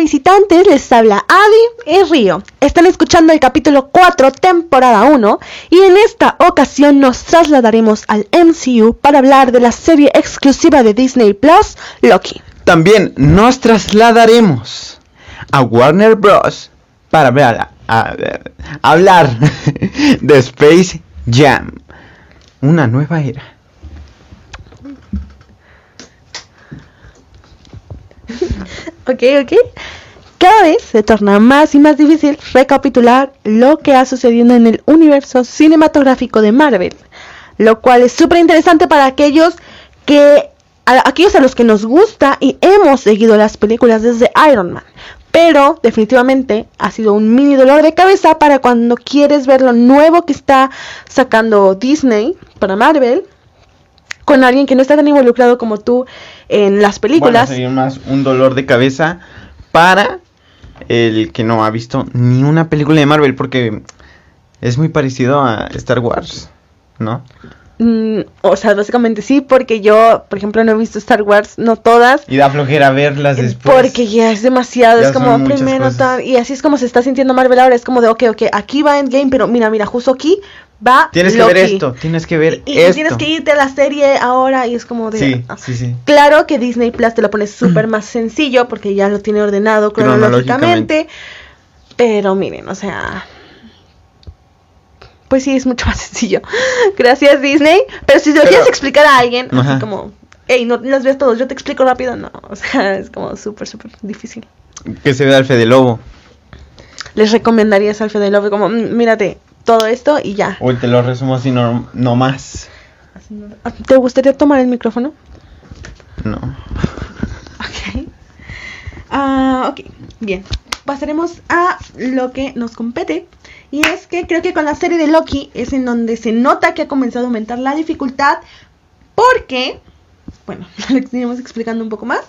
visitantes, les habla Adi y Río. Están escuchando el capítulo 4, temporada 1, y en esta ocasión nos trasladaremos al MCU para hablar de la serie exclusiva de Disney Plus, Loki. También nos trasladaremos a Warner Bros. para a- a- hablar de Space Jam, una nueva era. Ok, ok. Cada vez se torna más y más difícil recapitular lo que ha sucedido en el universo cinematográfico de Marvel, lo cual es súper interesante para aquellos que a aquellos a los que nos gusta y hemos seguido las películas desde Iron Man. Pero definitivamente ha sido un mini dolor de cabeza para cuando quieres ver lo nuevo que está sacando Disney para Marvel con alguien que no está tan involucrado como tú en las películas. Bueno, sería más un dolor de cabeza para el que no ha visto ni una película de Marvel porque es muy parecido a Star Wars, ¿no? Mm, o sea, básicamente sí, porque yo, por ejemplo, no he visto Star Wars, no todas. Y da flojera verlas después. Porque ya es demasiado, Ya es como primero tal, y así es como se está sintiendo Marvel ahora, es como de, ok, ok, aquí va Endgame, pero mira, mira, justo aquí va Tienes que ver Loki. esto, tienes que ver Y, y esto. tienes que irte a la serie ahora, y es como de... Sí, ah. sí, sí. Claro que Disney Plus te lo pone súper más sencillo, porque ya lo tiene ordenado cronológicamente, Cronológicamente. pero miren, o sea... Pues sí, es mucho más sencillo. Gracias, Disney. Pero si se lo Pero- quieres explicar a alguien, Ajá. así como, hey, no las ves todos, yo te explico rápido, no. O sea, es como súper, súper difícil. Que se vea el Fede Lobo. Les recomendaría ese Alfredo Love como, "Mm, mírate todo esto y ya. O te lo resumo así no, no más. ¿Te gustaría tomar el micrófono? No. Ok. Ah, ok, bien. Pasaremos a lo que nos compete. Y es que creo que con la serie de Loki es en donde se nota que ha comenzado a aumentar la dificultad. Porque, bueno, lo iremos explicando un poco más.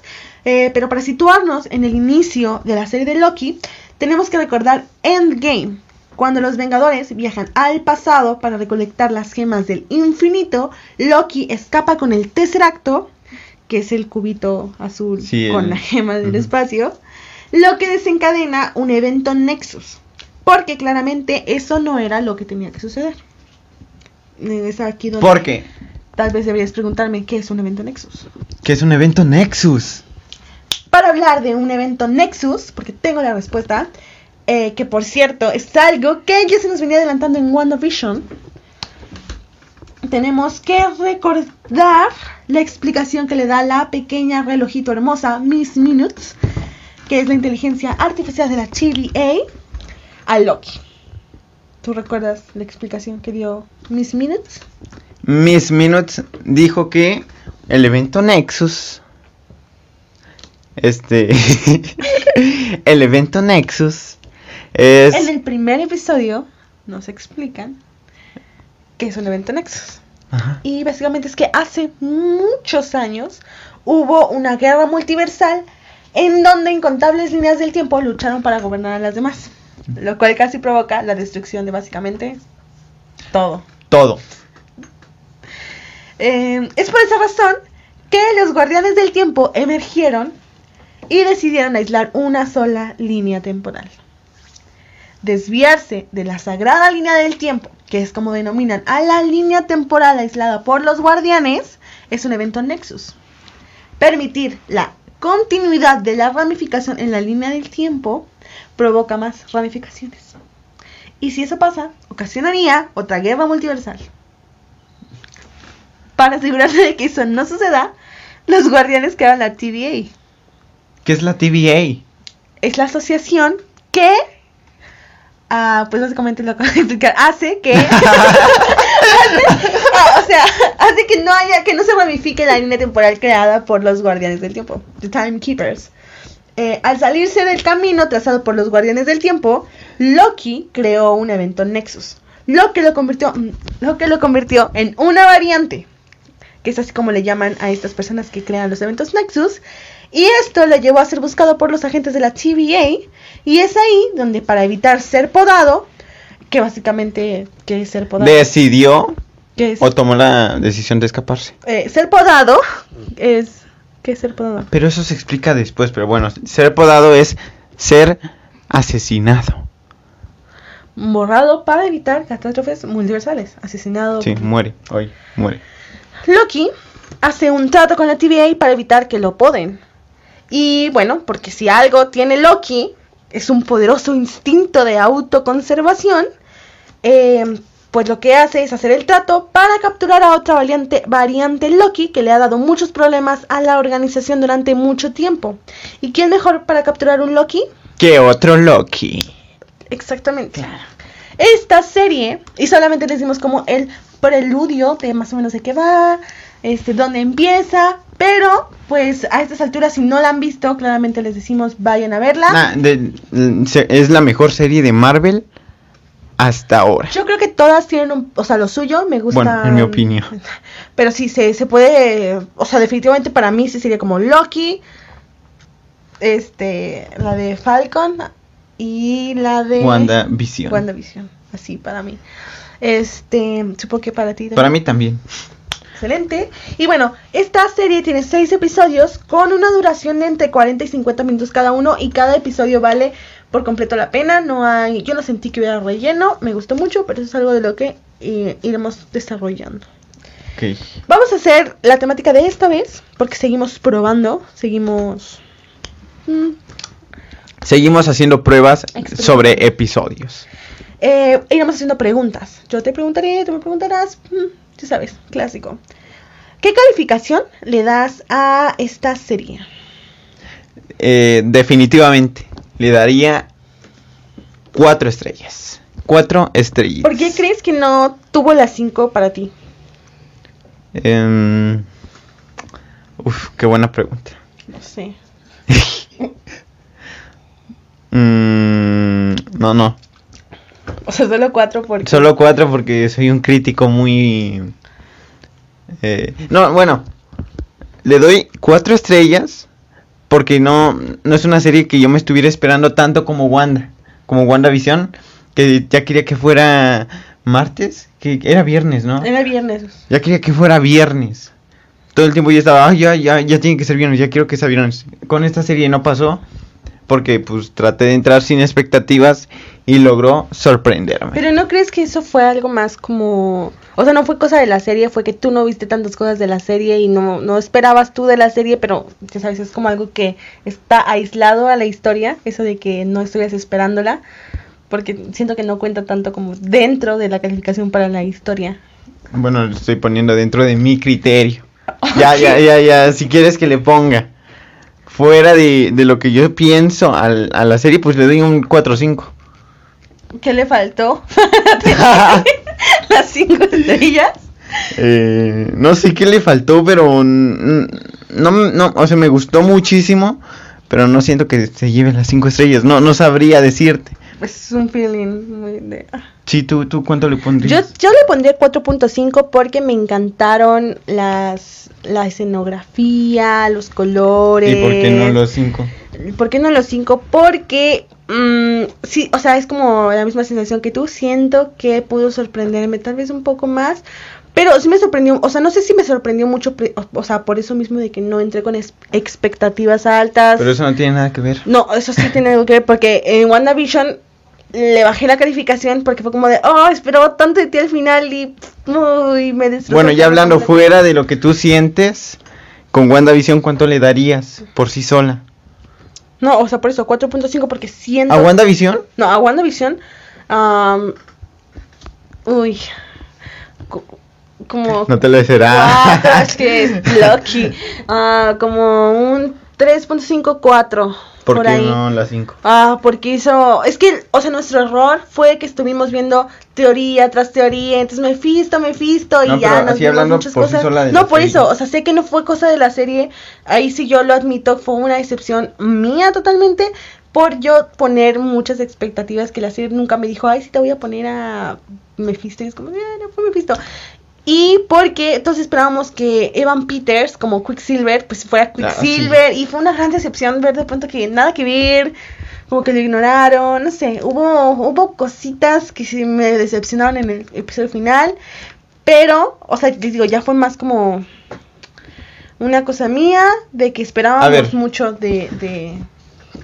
eh, pero para situarnos en el inicio de la serie de Loki, tenemos que recordar Endgame. Cuando los Vengadores viajan al pasado para recolectar las gemas del infinito, Loki escapa con el Tesseracto, que es el cubito azul Sí, con el- la gema del espacio, lo que desencadena un evento Nexus. Porque claramente eso no era lo que tenía que suceder. Eh, Es aquí donde ¿Por qué? tal vez deberías preguntarme qué es un evento Nexus. Que es un evento Nexus. Para hablar de un evento Nexus, porque tengo la respuesta, eh, que por cierto es algo que ya se nos venía adelantando en WandaVision, tenemos que recordar la explicación que le da la pequeña relojito hermosa Miss Minutes, que es la inteligencia artificial de la TVA, a Loki. ¿Tú recuerdas la explicación que dio Miss Minutes? Miss Minutes dijo que el evento Nexus. Este. el evento Nexus es. En el primer episodio nos explican que es un evento Nexus. Ajá. Y básicamente es que hace muchos años hubo una guerra multiversal en donde incontables líneas del tiempo lucharon para gobernar a las demás. Lo cual casi provoca la destrucción de básicamente todo. Todo. Eh, es por esa razón que los guardianes del tiempo emergieron y decidieron aislar una sola línea temporal. Desviarse de la sagrada línea del tiempo, que es como denominan a la línea temporal aislada por los guardianes, es un evento Nexus. Permitir la continuidad de la ramificación en la línea del tiempo provoca más ramificaciones. Y si eso pasa, ocasionaría otra guerra multiversal. Para asegurarse de que eso no suceda, los guardianes crearon la TVA. ¿Qué es la TVA? Es la asociación que, ah, pues básicamente lo acabo de explicar, hace que, Ah, o sea, hace que no haya, que no se ramifique la línea temporal creada por los guardianes del tiempo, the Timekeepers. Eh, al salirse del camino trazado por los guardianes del tiempo, Loki creó un evento Nexus, lo que lo convirtió, mm, lo que lo convirtió en una variante, que es así como le llaman a estas personas que crean los eventos Nexus, y esto lo llevó a ser buscado por los agentes de la TVA, y es ahí donde para evitar ser podado, que básicamente, ¿qué es ser podado? Decidió o tomó la decisión de escaparse. Eh, ser podado es... ¿Qué es ser podado? Pero eso se explica después, pero bueno, ser podado es ser asesinado. Borrado para evitar catástrofes multiversales. Asesinado. Sí, muere, hoy, muere. Loki hace un trato con la TVA para evitar que lo poden. Y bueno, porque si algo tiene Loki, es un poderoso instinto de autoconservación. eh, pues lo que hace es hacer el trato para capturar a otra variante, variante Loki que le ha dado muchos problemas a la organización durante mucho tiempo. ¿Y quién mejor para capturar un Loki? ¿Qué otro Loki? Exactamente. Esta serie, y solamente les dimos como el preludio de más o menos de qué va, este, dónde empieza, pero pues a estas alturas si no la han visto, claramente les decimos vayan a verla. Nah, de- se- es la mejor serie de Marvel hasta ahora. Yo creo que todas tienen un, o sea, lo suyo, me gusta. Bueno, en mi opinión. Pero sí, se, se puede, o sea, definitivamente para mí sí sería como Loki, este, la de Falcon y la de WandaVision. WandaVision, así para mí. Este, supongo que para ti. también. Para mí también. Excelente. Y bueno, esta serie tiene seis episodios con una duración de entre 40 y 50 minutos cada uno y cada episodio vale por completo la pena. No hay, yo no sentí que hubiera relleno, me gustó mucho, pero eso es algo de lo que eh, iremos desarrollando. Vamos a hacer la temática de esta vez porque seguimos probando, seguimos mm, Seguimos haciendo pruebas sobre episodios. eh, iremos haciendo preguntas. Yo te preguntaré, tú me preguntarás, mm, sabes, clásico. ¿Qué calificación le das a esta serie? Eh, definitivamente le daría cuatro estrellas. Cuatro estrellas. ¿Por qué crees que no tuvo las 5 para ti? Em, uf, qué buena pregunta. No sé. Mm, no, no. O sea, solo 4 porque... Solo cuatro porque soy un crítico muy... eh, no, bueno. Le doy cuatro estrellas porque no, no es una serie que yo me estuviera esperando tanto como Wanda. Como WandaVision. Que ya quería que fuera martes. Que era viernes, ¿no? Era viernes. Ya quería que fuera viernes. Todo el tiempo yo estaba, "Ay, ya, ya, ya tiene que ser viernes, ya quiero que sea viernes. Con esta serie no pasó. Porque pues traté de entrar sin expectativas y logró sorprenderme. Pero ¿no crees que eso fue algo más como... O sea, no fue cosa de la serie, fue que tú no viste tantas cosas de la serie y no, no esperabas tú de la serie, pero ya sabes, es como algo que está aislado a la historia, eso de que no estuvieras esperándola, porque siento que no cuenta tanto como dentro de la calificación para la historia. Bueno, lo estoy poniendo dentro de mi criterio. Ya, ya, ya, ya. Si quieres que le ponga fuera de, de lo que yo pienso al- a la serie, pues le doy un 4 o 5. ¿Qué le faltó? Las cinco estrellas. Eh, no sé qué le faltó, pero no, no, o sea, me gustó muchísimo, pero no siento que se lleve las 5 estrellas. No, no sabría decirte. Es un feeling muy de... ah. Sí, tú, tú, ¿cuánto le Yo, pondrías? yo le pondría 4.5 porque me encantaron las la escenografía, los colores. ¿Y por qué no los 5? ¿Por qué no los 5? Porque mm, sí, o sea, es como la misma sensación que tú. Siento que pudo sorprenderme tal vez un poco más. Pero sí me sorprendió, o sea, no sé si me sorprendió mucho, o, o sea, por eso mismo de que no entré con expectativas altas. Pero eso no tiene nada que ver. No, eso sí tiene algo que ver porque en WandaVision le bajé la calificación porque fue como de, oh, esperaba tanto de ti al final y uy, me destrozó Bueno, ya hablando completo". fuera de lo que tú sientes, con WandaVision, ¿cuánto le darías por sí sola? No, o sea, por eso 4.5 porque siento... ¿A WandaVision? No, a WandaVision. uy. co- Como... No te lo será. Es que es Lucky. Ah, como un 3.5, 4. ¿Por, por qué ahí. no la 5? Ah, porque hizo. Es que, o sea, nuestro error fue que estuvimos viendo teoría tras teoría. Entonces, Mephisto, Mephisto, y No, ya pero nos vimos muchas por sí cosas. sola de no, por serie. eso, o sea, sé que no fue cosa de la serie. Ahí sí yo lo admito, fue una excepción mía totalmente. Por yo poner muchas expectativas que la serie nunca me dijo, ay, sí te voy a poner a Mephisto. Y es como, "Eh, no fue Mephisto. Y porque entonces esperábamos que Evan Peters, como Quicksilver, pues fuera Ah, sí. Quicksilver. Y fue una gran decepción ver de pronto que nada que ver, como que lo ignoraron, no sé, hubo, hubo cositas que sí me decepcionaron en el episodio final. Pero, o sea, les digo, ya fue más como una cosa mía de que esperábamos mucho de, de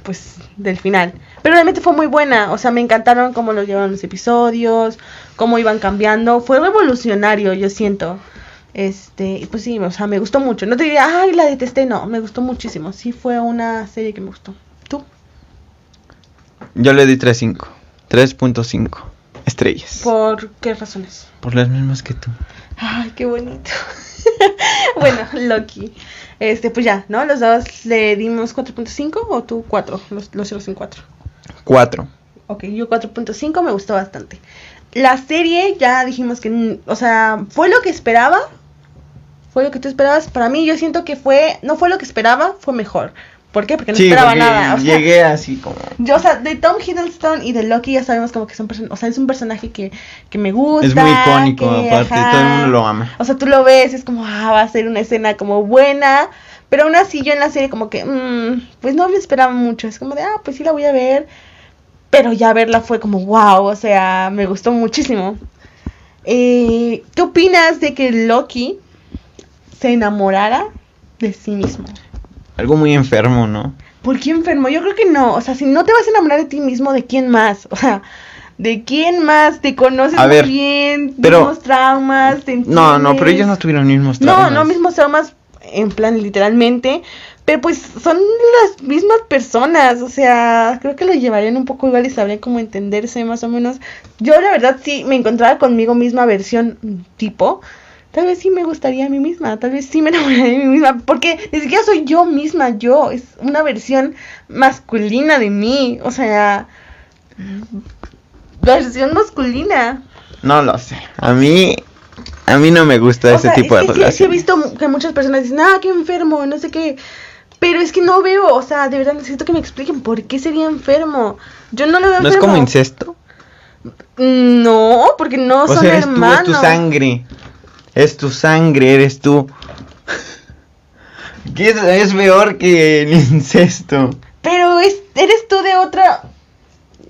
pues, del final. Pero realmente fue muy buena, o sea, me encantaron cómo lo llevaron los episodios, cómo iban cambiando. Fue revolucionario, yo siento. Este, pues sí, o sea, me gustó mucho. No te diría, ay, la detesté, no, me gustó muchísimo. Sí fue una serie que me gustó. ¿Tú? Yo le di 3.5. 3.5 estrellas. ¿Por qué razones? Por las mismas que tú. Ay, qué bonito. bueno, Loki. Este, pues ya, ¿no? Los dos le dimos 4.5 o tú 4, los, los cierras en 4. 4. Ok, yo 4.5 me gustó bastante. La serie ya dijimos que, o sea, fue lo que esperaba. Fue lo que tú esperabas. Para mí yo siento que fue, no fue lo que esperaba, fue mejor. ¿Por qué? Porque no Sí, esperaba porque nada. O sea, llegué así como... yo, o sea, de Tom Hiddleston y de Loki ya sabemos como que son person- o sea, es un personaje que, que me gusta. Es muy icónico, que, aparte, ajá. todo el mundo lo ama. O sea, tú lo ves, es como, ah, va a ser una escena como buena. Pero aún así yo en la serie como que, mm, pues no me esperaba mucho. Es como de, ah, pues sí la voy a ver. Pero ya verla fue como, wow, o sea, me gustó muchísimo. Eh, ¿Qué opinas de que Loki se enamorara de sí mismo? Algo muy enfermo, ¿no? ¿Por qué enfermo? Yo creo que no. O sea, si no te vas a enamorar de ti mismo, ¿de quién más? O sea, ¿de quién más? Te conoces A muy ver, bien, pero- mismos traumas, te No, no, pero ellos no tuvieron mismos No, traumas. no mismos traumas en plan literalmente, pero pues son las mismas personas, o sea, creo que lo llevarían un poco igual y sabrían cómo entenderse más o menos. Yo la verdad sí me encontraba conmigo misma versión tipo, tal vez sí me gustaría a mí misma, tal vez sí me enamoraría de mí misma, porque ni siquiera soy yo misma, yo, es una versión masculina de mí, o sea, versión masculina. No lo sé. A mí... A mí no me gusta O ese sea, tipo es de que sí- sí, he relación. visto que muchas personas dicen, ah, qué enfermo, no sé qué. Pero es que no veo, o sea, de verdad necesito que me expliquen por qué sería enfermo. Yo no lo veo ¿No es como incesto? No, porque no O son sea, eres tú, hermanos. es tu sangre. Es tu sangre, eres tú. ¿Qué es, es peor que el incesto? Pero es, eres tú de otra.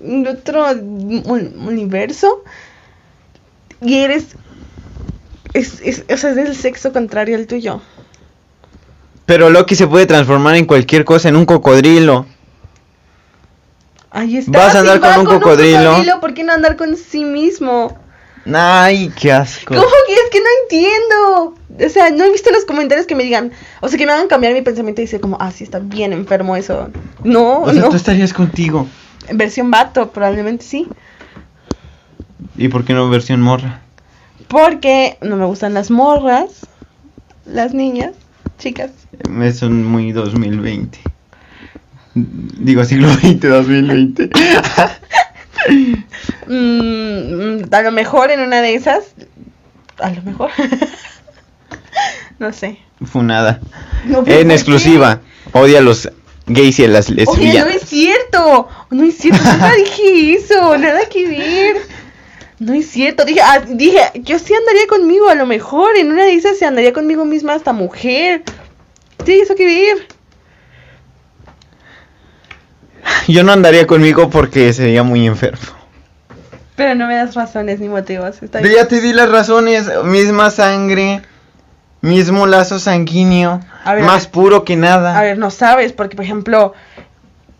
de otro un- universo. Y eres. Es, es, o sea, es del sexo contrario al tuyo. Pero Loki se puede transformar en cualquier cosa, en un cocodrilo. Ahí está. Vas a andar va con un cocodrilo. ¿Por qué no andar con sí mismo? Ay, qué asco. ¿Cómo que es que no entiendo? O sea, no he visto los comentarios que me digan, o sea, que me hagan cambiar mi pensamiento y decir como, ah, sí, está bien enfermo eso. No, O sea, no. tú estarías contigo. En versión vato, probablemente sí. ¿Y por qué no versión morra? Porque no me gustan las morras, las niñas, chicas. Me son muy 2020. Digo, siglo XX, 2020. Mm, a lo mejor en una de esas, a lo mejor. no sé. Funada. No, pero En ¿por exclusiva. Odia a los gays y a las qué? Oye, no lesbianas. es cierto. No es cierto. Nunca dije eso. Nada que ver. No es cierto. Dije, ah, dije, yo sí andaría conmigo. A lo mejor en una de esas se andaría conmigo misma hasta mujer. Tiene eso que ver. Yo no andaría conmigo porque sería muy enfermo. Pero no me das razones ni motivos. Está Ya te di las razones. Misma sangre. Mismo lazo sanguíneo. Ver, más puro que nada. A ver, no sabes, porque por ejemplo,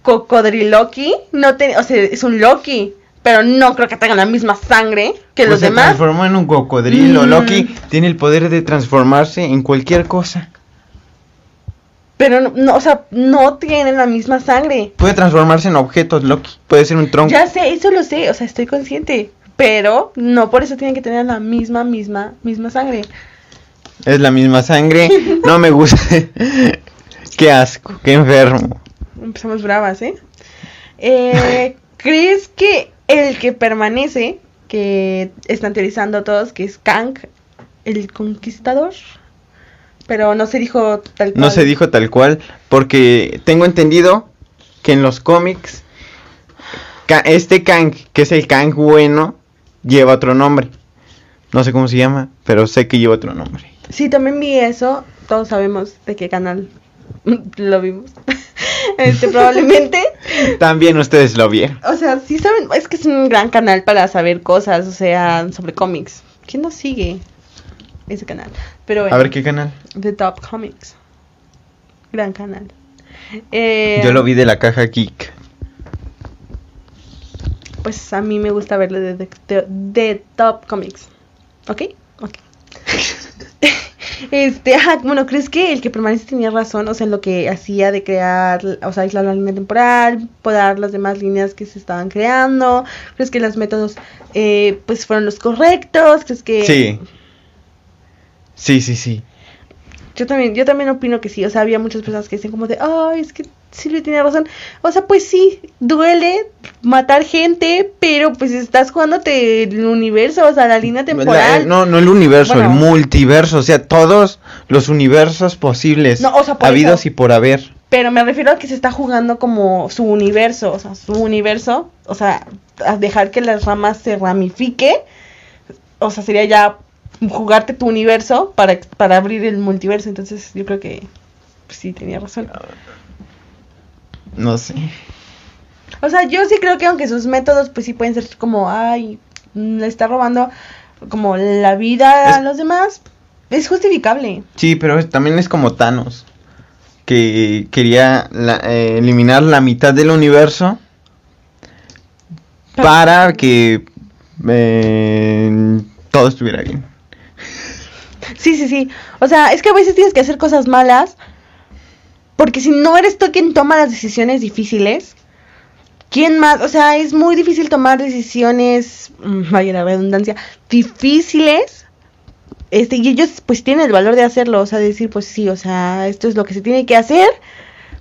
Cocodriloqui no te, o sea, es un Loki, pero no creo que tengan la misma sangre que Pues los se demás. transformó en un cocodrilo. Mm. Loki tiene el poder de transformarse en cualquier cosa. Pero no, no, o sea, no tienen la misma sangre. Puede transformarse en objetos, Loki. Puede ser un tronco. Ya sé, eso lo sé, o sea, estoy consciente, pero no por eso tienen que tener la misma, misma, misma sangre. Es la misma sangre. No me gusta. qué asco, qué enfermo. Empezamos bravas, ¿eh? Eh, ¿Crees que el que permanece, que están teorizando todos, que es Kang, el conquistador? Pero no se dijo tal cual. No se dijo tal cual, porque tengo entendido que en los cómics este Kang, que es el Kang bueno, lleva otro nombre. No sé cómo se llama, pero sé que lleva otro nombre. Sí, también vi eso. Todos sabemos de qué canal lo vimos. este, probablemente. También ustedes lo vieron. O sea, sí saben, es que es un gran canal para saber cosas, o sea, sobre cómics. ¿Quién no sigue ese canal? Pero bueno, A ver qué canal. The Top Comics. Gran canal. Eh, Yo lo vi de la caja geek. Pues a mí me gusta verlo de, de, de- de Top Comics. ¿Ok? Ok. este, bueno, ¿crees que el que permanece tenía razón? O sea, en lo que hacía de crear, o sea, aislar la línea temporal, podar las demás líneas que se estaban creando. ¿Crees que los métodos, eh, pues, fueron los correctos? ¿Crees que...? Sí. Sí, sí, sí. Yo también, yo también opino que sí. O sea, había muchas personas que dicen como de, ay, es que Silvia tiene razón. O sea, pues sí, duele matar gente, pero pues estás jugándote el universo, o sea, la línea temporal. La- no, no el universo, Bueno. el multiverso, o sea, todos los universos posibles, No, o sea, por habidos eso. y por haber. Pero me refiero a que se está jugando como su universo, o sea, su universo, o sea, a dejar que las ramas se ramifique. O sea, sería ya jugarte tu universo para, para abrir el multiverso. Entonces, yo creo que pues, sí tenía razón. No sé. O sea, yo sí creo que aunque sus métodos pues sí pueden ser como, ay, le está robando como la vida a los demás, es justificable. Sí, pero también es como Thanos, que quería la- eh, eliminar la mitad del universo Pero- para que eh, todo estuviera bien. Sí, sí, sí. O sea, es que a veces tienes que hacer cosas malas porque si no eres tú quien toma las decisiones difíciles, ¿quién más? O sea, es muy difícil tomar decisiones, mm, vaya la redundancia, difíciles. Este, y ellos pues tienen el valor de hacerlo, o sea, decir, pues sí, o sea, esto es lo que se tiene que hacer.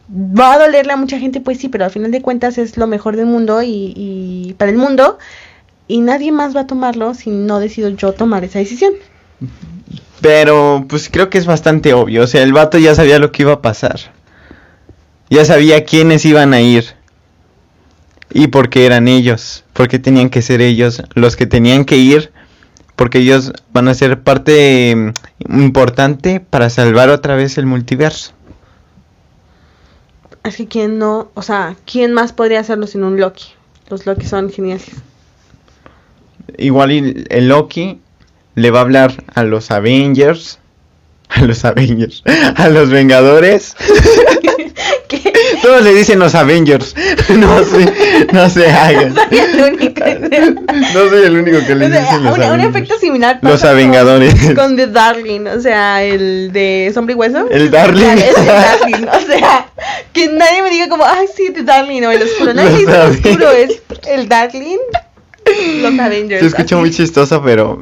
Va a dolerle a mucha gente, pues sí, pero al final de cuentas es lo mejor del mundo y, y para el mundo. Y nadie más va a tomarlo si no decido yo tomar esa decisión. Pero pues creo que es bastante obvio, o sea, el vato ya sabía lo que iba a pasar. Ya sabía quiénes iban a ir. Y por qué eran ellos, porque tenían que ser ellos los que tenían que ir, porque ellos van a ser parte mm, importante para salvar otra vez el multiverso. Es que quién no, o sea, ¿quién más podría hacerlo sin un Loki? Los Loki son geniales. Igual el Loki le va a hablar a los Avengers, a los Avengers, a los Vengadores. Todos le dicen los Avengers. No sé, no se hagan. Soy el único. No soy el único que le O sea, dicen los un, un Avengers. efecto similar Los Avengadores. Con, The Darling, o sea, el de Sombra y Hueso. El Darling. O sea, el Darling, o sea, que nadie me diga como, ay, sí, The Darling o el oscuro. Nadie Los dice el oscuro, es el Darling. Los Avengers. Se escucha así. muy chistoso, pero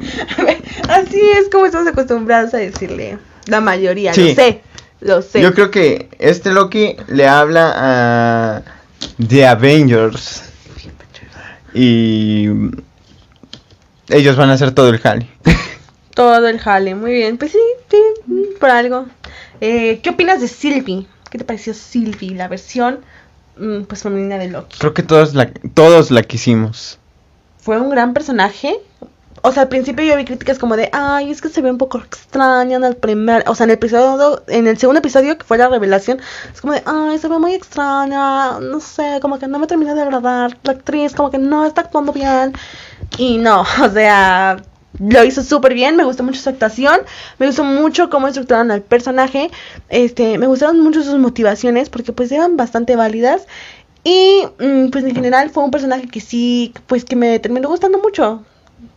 Así es como estamos acostumbrados a decirle. La mayoría, Sí. lo sé. Lo sé. yo creo que este Loki le habla a The Avengers. Y ellos van a hacer todo el jale. Todo el jale, muy bien. Pues sí, sí, por algo. Eh, ¿Qué opinas de Sylvie? ¿Qué te pareció Sylvie, la versión mm, pues femenina de Loki? Creo que todos la, todos la quisimos. Fue un gran personaje. O sea, al principio yo vi críticas como de, ay, es que se ve un poco extraña en el primer, o sea, en el episodio, en el segundo episodio que fue la revelación, es como de, ay, se ve muy extraña, no sé, como que no me termina de agradar, la actriz como que no está actuando bien, y no, o sea, lo hizo súper bien, me gustó mucho su actuación, me gustó mucho cómo estructuraron al personaje, este, me gustaron mucho sus motivaciones, porque pues eran bastante válidas, y mm, pues en general fue un personaje que sí, pues que me terminó gustando mucho.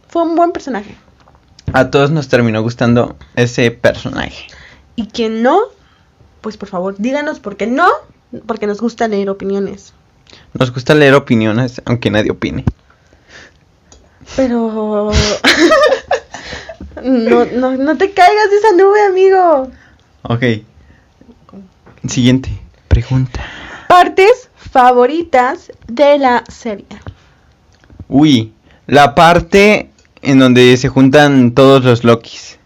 Fue un buen personaje. A todos nos terminó gustando ese personaje. Y quien no, pues por favor, díganos por qué no, porque nos gusta leer opiniones. Nos gusta leer opiniones, aunque nadie opine. Pero no, no, no te caigas de esa nube, amigo. Ok. Siguiente pregunta. Partes favoritas de la serie. Uy, la parte en donde se juntan todos los Lokis.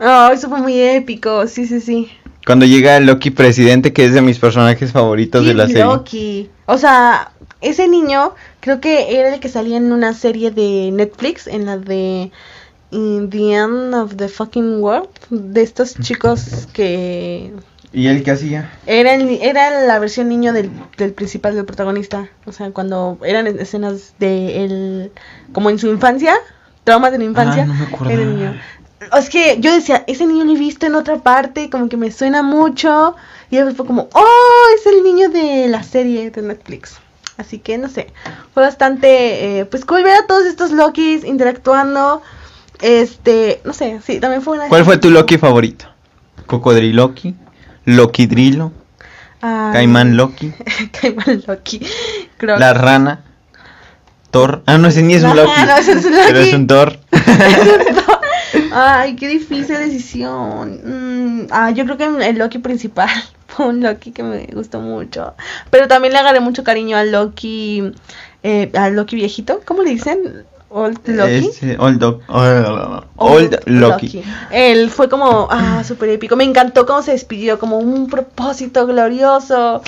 Oh, eso fue muy épico, sí, sí, sí. Cuando llega el Loki presidente, que es de mis personajes favoritos de la serie. Loki. O sea, ese niño creo que era el que salía en una serie de Netflix, en la de In the End of the Fucking World, de estos chicos que ¿Y él qué hacía? era, el- era la versión niño del, del principal, del protagonista. O sea, cuando eran escenas de él, como en su infancia, traumas de la infancia, Ah, no me acordaba. era el niño. es que yo decía, ese niño lo he visto en otra parte, como que me suena mucho. Y después fue como, oh, es el niño de la serie de Netflix. Así que no sé, fue bastante, eh, pues cool ver a todos estos Lokis interactuando. Este, no sé, sí, también fue una... ¿Cuál fue tu Loki favorito? ¿Cocodriloki? ¿Lokidrilo? Ay, ¿Caimán Loki? Caimán Loki. Creo ¿La rana? ¿Thor? Ah, no, ese ni es un Loki. no, ese es un Pero Loki. es un Thor. Ay, qué difícil decisión. Mm, ah, yo creo que el Loki principal fue un Loki que me gustó mucho. Pero también le agarré mucho cariño al Loki, eh, al Loki viejito. ¿Cómo le dicen? Old Loki. Ese, old, Doc- old, old Loki. Él fue como, ah, súper épico. Me encantó cómo se despidió, como un propósito glorioso.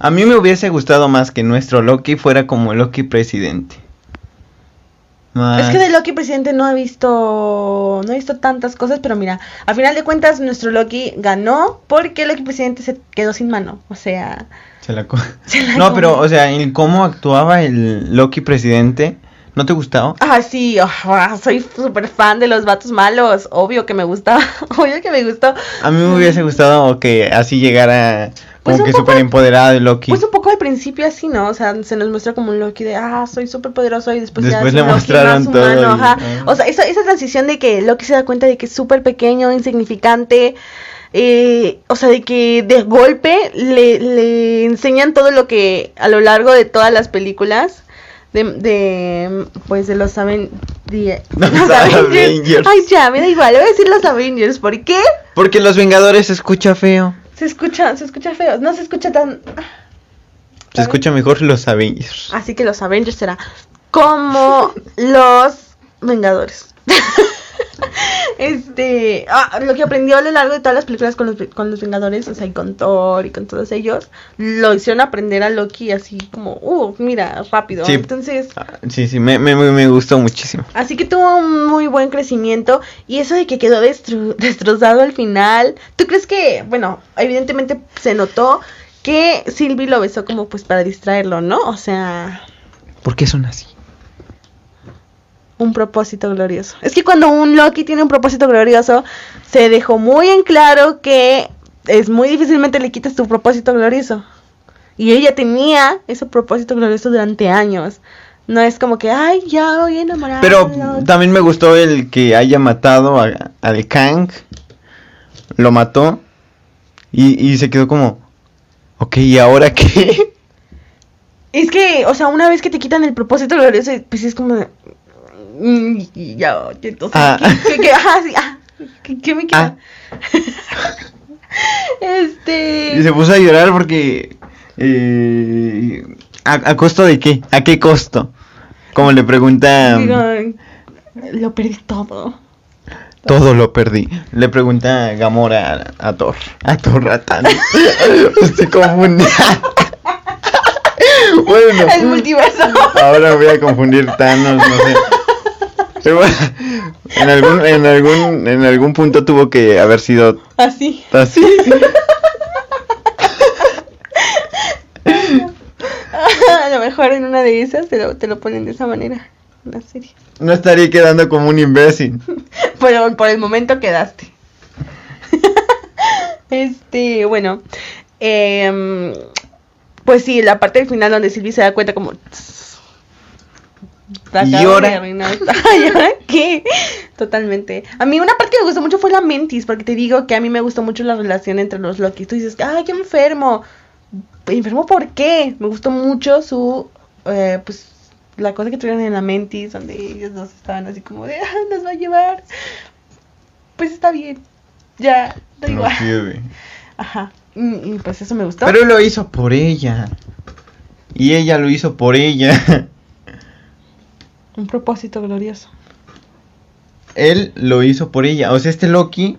A mí me hubiese gustado más que nuestro Loki fuera como Loki presidente. Más- Es que de Loki presidente no he visto no he visto tantas cosas, pero mira, a final de cuentas nuestro Loki ganó porque Loki presidente se quedó sin mano, o sea, Se la co- Se la no, pero, o sea, el cómo actuaba el Loki presidente, ¿no te gustaba? ah sí, ah, soy súper fan de los vatos malos, obvio que me gusta, obvio que me gustó, A mí me hubiese gustado que así llegara Pues como que súper empoderado el Loki. pues un poco al principio así, ¿no? O sea, se nos muestra como un Loki de, ah, soy súper poderoso y después, ya Después es le Loki mostraron más todo humano, y- ajá. ah. O sea, esa, esa transición de que Loki se da cuenta de que es súper pequeño, insignificante, eh, o sea, de que de golpe le, le enseñan todo lo que a lo largo de todas las películas de, de pues de los, Aven- de- Los los Avengers. Ay, ya, me da igual, voy a decir los Avengers, ¿por qué? Porque los Vengadores se escucha feo. Se escucha, se escucha feo, no se escucha tan... Se escucha mejor los Avengers. Así que los Avengers será como los Vengadores. este, ah, lo que aprendió a lo largo de todas las películas con los, con los Vengadores, o sea, y con Thor y con todos ellos, lo hicieron aprender a Loki así como, uh, mira, rápido. Sí. Entonces, Ah, Sí, sí, me, me, me gustó muchísimo. así que tuvo un muy buen crecimiento y eso de que quedó destru- destrozado al final, ¿tú crees que, bueno, evidentemente se notó que Sylvie lo besó como pues para distraerlo, ¿no? O sea, ¿Por qué son así? Un propósito glorioso. Es que cuando un Loki tiene un propósito glorioso, se dejó muy en claro que es muy difícilmente le quitas tu propósito glorioso. Y ella tenía ese propósito glorioso durante años. No es como que, ay, ya voy enamorada. Pero de Loki". también me gustó el que haya matado a- al Kang. Lo mató. Y, y se quedó como. Ok, ¿y ahora qué? Es que, o sea, una vez que te quitan el propósito glorioso, pues es como y ya, entonces, Ah. ¿qué, qué, qué- ajá, sí, ah, ¿qué- qué me queda? Ah. este... Y se puso a llorar porque. eh, ¿a, a costo de qué? ¿A qué costo? Como le pregunta. Digo, lo perdí todo. Todo lo perdí. Le pregunta Gamora a, a Thor. A Thor, Thanos. Estoy confundida. bueno. El multiverso. Ahora voy a confundir Thanos, no sé. Pero bueno, en algún, en algún, en algún punto tuvo que haber sido Así. así. A lo mejor en una de esas te lo, te lo ponen de esa manera. En la serie. No estaría quedando como un imbécil. Pero por el momento quedaste. este, bueno. em, pues sí, la parte del final donde Silvi se da cuenta como... ¿Y acabo de ahora? arruinar. ¿Y ahora qué? Totalmente. A mí una parte que me gustó mucho fue la Mentis, porque te digo que a mí me gustó mucho la relación entre los Loki. Tú dices, ay, qué enfermo. ¿Enfermo por qué? Me gustó mucho su, eh, pues, la cosa que tuvieron en la Mentis, donde ellos dos estaban así como de, ah, nos va a llevar. Pues está bien. Ya, da No igual. sirve. Ajá. Y, y pues eso me gustó. Pero lo hizo por ella. Y ella lo hizo por ella. Un propósito glorioso. Él lo hizo por ella. O sea, este Loki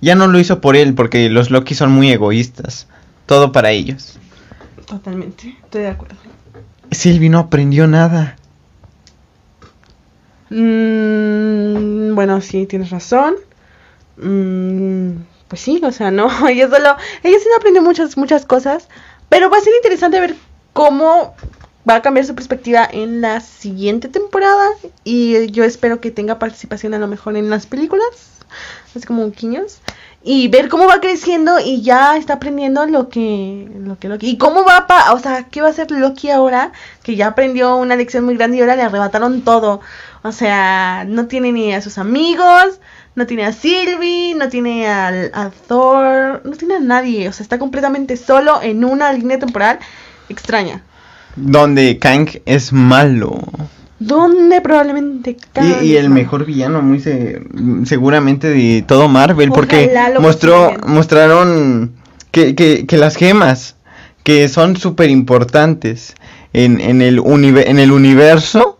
ya no lo hizo por él porque los Loki son muy egoístas. Todo para ellos. Totalmente. Estoy de acuerdo. Sylvie no aprendió nada. Mm, bueno, sí, tienes razón. Mm, pues sí, o sea, no, ella solo, ella sí no aprendió muchas, muchas cosas, pero va a ser interesante ver cómo va a cambiar su perspectiva en la siguiente temporada y yo espero que tenga participación a lo mejor en las películas, así como Quiños, y ver cómo va creciendo y ya está aprendiendo lo que lo que Loki y cómo va pa, o sea, qué va a hacer Loki ahora que ya aprendió una lección muy grande y ahora le arrebataron todo. O sea, no tiene ni a sus amigos, no tiene a Sylvie, no tiene al, a Thor, no tiene a nadie, o sea, está completamente solo en una línea temporal extraña. Donde Kang es malo. ¿Dónde probablemente Kang Y, y el mejor villano, muy se- seguramente de todo Marvel, porque mostró, mostraron que, que, que las gemas, que son súper importantes en, en, el en el universo,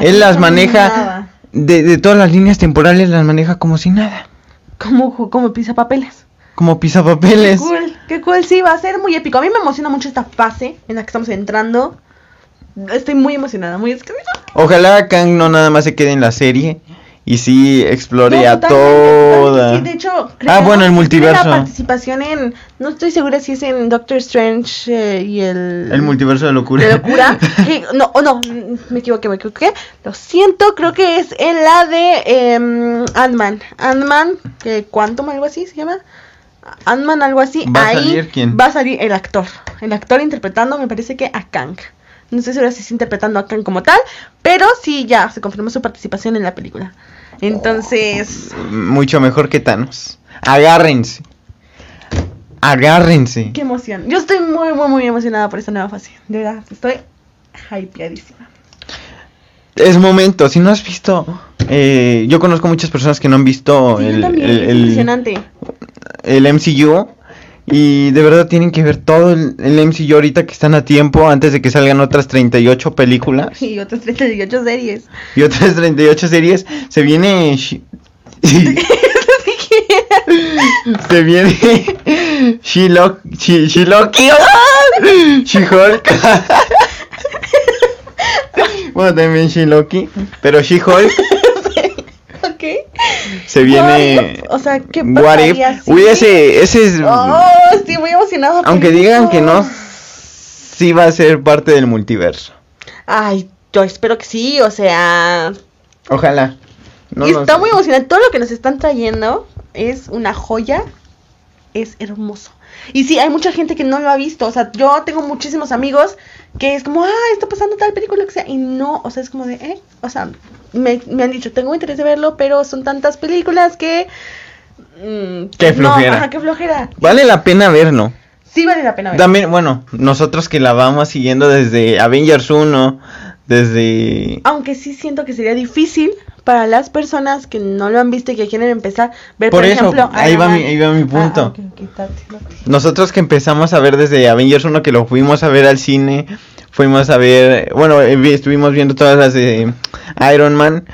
él las maneja, de, de todas las líneas temporales, las maneja como si nada, Como, como pisa papeles. Como pisapapeles. Qué cool, qué cool, sí, va a ser muy épico. A mí me emociona mucho esta fase en la que estamos entrando. Estoy muy emocionada, muy Ojalá Kang no nada más se quede en la serie y sí explore No, a toda. sí, de hecho, creo Ah, que bueno, el multiverso. La participación en, no estoy segura si es en Doctor Strange eh, y el El multiverso de locura. de locura. que- no, oh, no, me equivoqué, me equivoqué. Lo siento, creo que es en la de em, Ant-Man. Ant-Man, que Quantum, algo así se llama. Ant-Man, algo así. ¿Va a Ahí salir quién? va a salir el actor. El actor interpretando, me parece que a Kang. No segura si está interpretando a Kang como tal, pero sí ya se confirmó su participación en la película. Entonces, Mucho mejor que Thanos. Agárrense. Agárrense. qué emoción. Yo estoy muy, muy, muy emocionada por esta nueva fase. De verdad, estoy hypeadísima. Es momento. Si no has visto. eh, yo conozco muchas personas que no han visto Sí, el, el- impresionante. El MCU. Y de verdad tienen que ver todo el, el MCU ahorita que están a tiempo antes de que salgan otras 38 películas Y otras 38 series. y otras 38 series. Se viene. Se viene She-Lo- She-. She-Hulk. bueno, también She-Loki. Pero She-Hulk se viene. What? O sea, ¿qué pasaría si- Uy, ese, ese es. Oh, estoy muy emocionada. por aunque eso. digan que no, sí va a ser parte del multiverso. Ay, yo espero que sí, o sea. Ojalá. No, y no está muy emocionante. Todo lo que nos están trayendo es una joya. Es hermoso. Y sí, hay mucha gente que no lo ha visto. O sea, yo tengo muchísimos amigos que es como, ah, está pasando tal película, que sea. Y no, o sea, es como de, eh. O sea, me, me han dicho, tengo interés de verlo, pero son tantas películas que. mm, Qué no, flojera. ajá, qué flojera. Vale la pena verlo. Sí vale la pena verlo. También, bueno, nosotros que la vamos siguiendo desde Avengers 1, desde... Aunque sí siento que sería difícil para las personas que no lo han visto y que quieren empezar ver, Por por, eso, ejemplo, ahí va mi- ahí va mi punto. Ah, tate. Nosotros que empezamos a ver desde Avengers 1, que lo fuimos a ver al cine, fuimos a ver, bueno, eh, vi- estuvimos viendo todas las de Iron Man,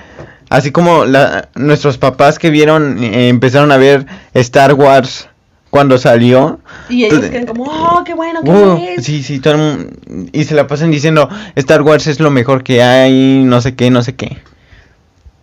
así como la, nuestros papás que vieron, eh, empezaron a ver Star Wars cuando salió. Y ellos quedan como, oh, qué bueno, qué Uh, es. sí, sí, todo el mundo- y se la pasan diciendo, Star Wars es lo mejor que hay, no sé qué, no sé qué.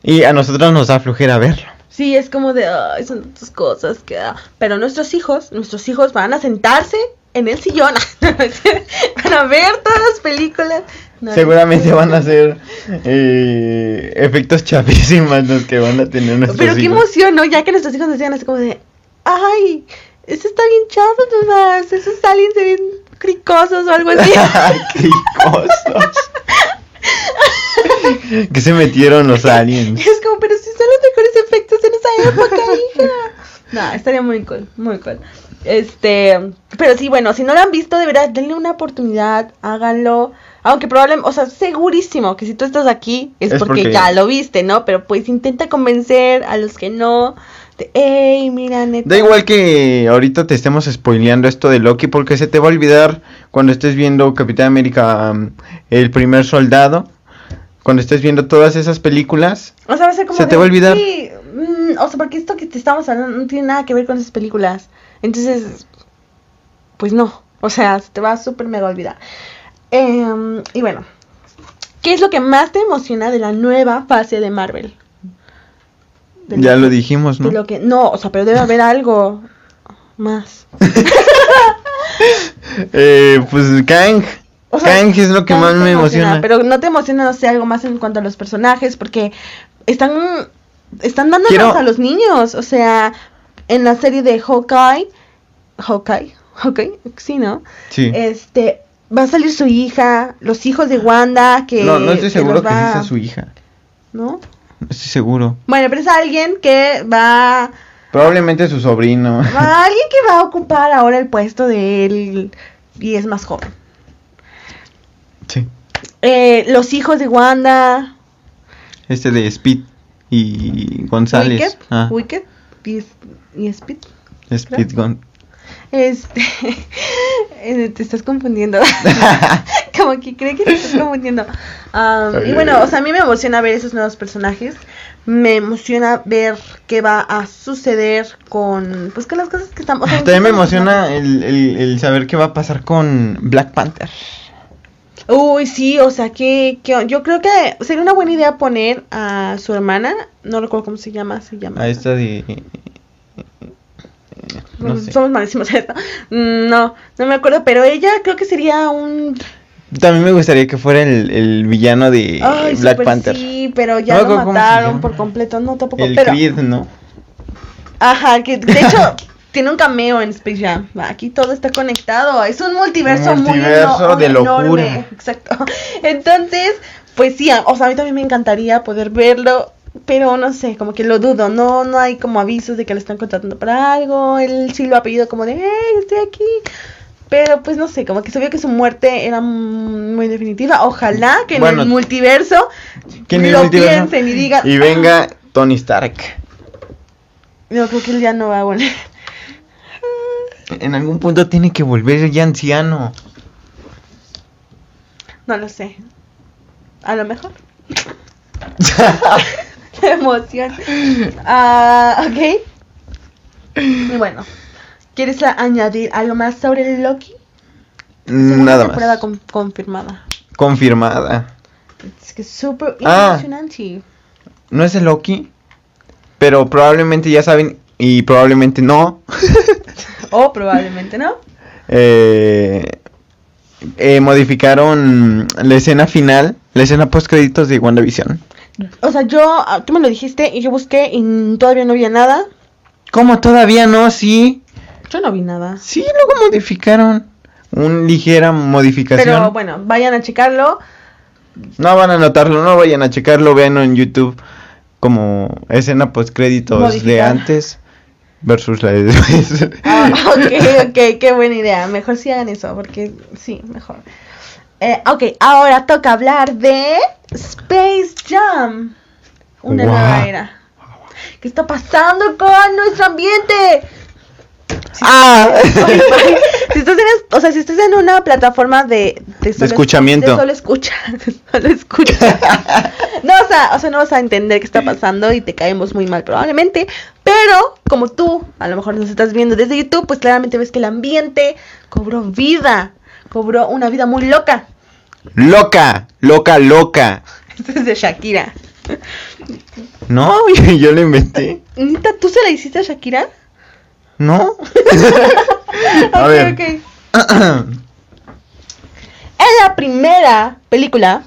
Y a nosotros nos da flojera verlo. Sí, es como de, ay, son tantas cosas que... ah". Pero nuestros hijos, nuestros hijos van a sentarse en el sillón, van a ver todas las películas. No, Seguramente van a ser eh, efectos chapísimas los que van a tener nuestros Pero qué hijos. emoción, ¿no? Ya que nuestros hijos decían así como de, ay, eso está bien chato, todas, esos aliens se ven cricosos o algo así. Cosas. que se metieron los aliens. Es como, pero si son los mejores efectos en esa época, hija. No, estaría muy cool, muy cool. Este, pero sí, bueno, si no lo han visto, de verdad, denle una oportunidad, háganlo. Aunque probablemente, o sea, segurísimo que si tú estás aquí es, Es porque, porque- ya lo viste, ¿no? Pero pues intenta convencer a los que no. De, hey, mira, neta. Da igual que ahorita te estemos spoileando esto de Loki porque se te va a olvidar cuando estés viendo Capitán América um, el primer soldado, cuando estés viendo todas esas películas. O sea, va a ser como. Se te va a olvidar. Sí, mm, o sea, porque esto que te estamos hablando no tiene nada que ver con esas películas. Entonces, pues no. O sea, se te va a súper mega olvidar. Em, y bueno, ¿qué es lo que más te emociona de la nueva fase de Marvel? Ya lo dijimos, ¿no? lo que, no, o sea, pero debe haber algo más. Eh, pues Kang. O sea, Kang es lo que Kang más me emociona. Pero no te emociona, no sé, algo más en cuanto a los personajes, porque están, están dándonos Quiero- a los niños. O sea, en la serie de Hawkeye, Hawkeye, Hawkeye, sí, ¿no? Sí. Este, va a salir su hija, los hijos de Wanda, que... no, no estoy seguro que va- sea su hija. ¿No? No estoy seguro. Bueno, pero es alguien que va... Probablemente su sobrino. va- alguien que va a ocupar ahora el puesto de él y es más joven. sí. Eh, los hijos de Wanda, Este de Speed y González. Wicked, Ah, Wicked y, y Speed. Speed Gon- Este, eh, te estás confundiendo. Como que cree que te estás confundiendo. Y bueno, o sea, a mí me emociona ver esos nuevos personajes. Me emociona ver qué va a suceder con, pues, con las cosas que estamos. o sea, También me emociona el, el- el saber qué va a pasar con Black Panther. Uy, sí, o sea, que, que yo creo que sería una buena idea poner a su hermana, no recuerdo cómo se llama, se llama. A esta de... No sé. Somos malísimos en esto. Mm, No, no me acuerdo, pero ella creo que sería un También me gustaría que fuera el, el villano de Ay, Black Panther. Sí, pero ya lo mataron por completo. No, tampoco. El pero, Creed, ¿no? Ajá, que de hecho tiene un cameo en Space Jam. Aquí todo está conectado. Es un multiverso, Un muy multiverso eno- de enorme. locura. Exacto. Entonces, pues sí, o sea, a mí también me encantaría poder verlo. Pero no sé, como que lo dudo. No, no hay como avisos de que lo están contratando para algo. Él sí lo ha pedido como de, hey, estoy aquí. Pero pues no sé, como que se vio que su muerte era muy definitiva. Ojalá que en el multiverso Que en el lo multiverso- piensen y digan. Y venga Tony Stark. No, creo que él ya no va a volver. En algún punto tiene que volver ya anciano. No lo sé. A lo mejor. Qué emoción. Ah, ok. Y bueno, ¿quieres añadir algo más sobre el Loki? Nada temporada más. con- confirmada. Confirmada. Es que es súper Ah. emocionante. No es el Loki, pero probablemente ya saben y probablemente no. O probablemente no. Eh, eh, modificaron la escena final, la escena post créditos de WandaVision. O sea, yo, ah, tú me lo dijiste y yo busqué y todavía no vi nada. ¿Cómo todavía no? Sí, Yo no vi nada. sí, luego modificaron. Una ligera modificación. Pero bueno, vayan a checarlo. No van a notarlo, no vayan a checarlo, véanlo en YouTube como escena post créditos de antes versus la de después. Ah, ok, ok, qué buena idea. Mejor sí hagan eso, porque sí, mejor. Eh, ok, ahora toca hablar de Space Jam. Una Wow. nueva era. ¿Qué está pasando con nuestro ambiente? ¡Ah! Ay, ay, si estás en, o sea, si estás en una plataforma de, de, solo- escuchamiento. de solo escucha, solo escucha. No, o sea, o sea, no vas a entender qué está pasando y te caemos muy mal probablemente, pero como tú a lo mejor nos estás viendo desde YouTube, pues claramente ves que el ambiente cobró vida, cobró una vida muy loca. Loca, loca, loca. Esto es de Shakira. No, yo lo inventé. ¿Neta, tú se la hiciste a Shakira? ¿No? A ok, ver. ok. En la primera película,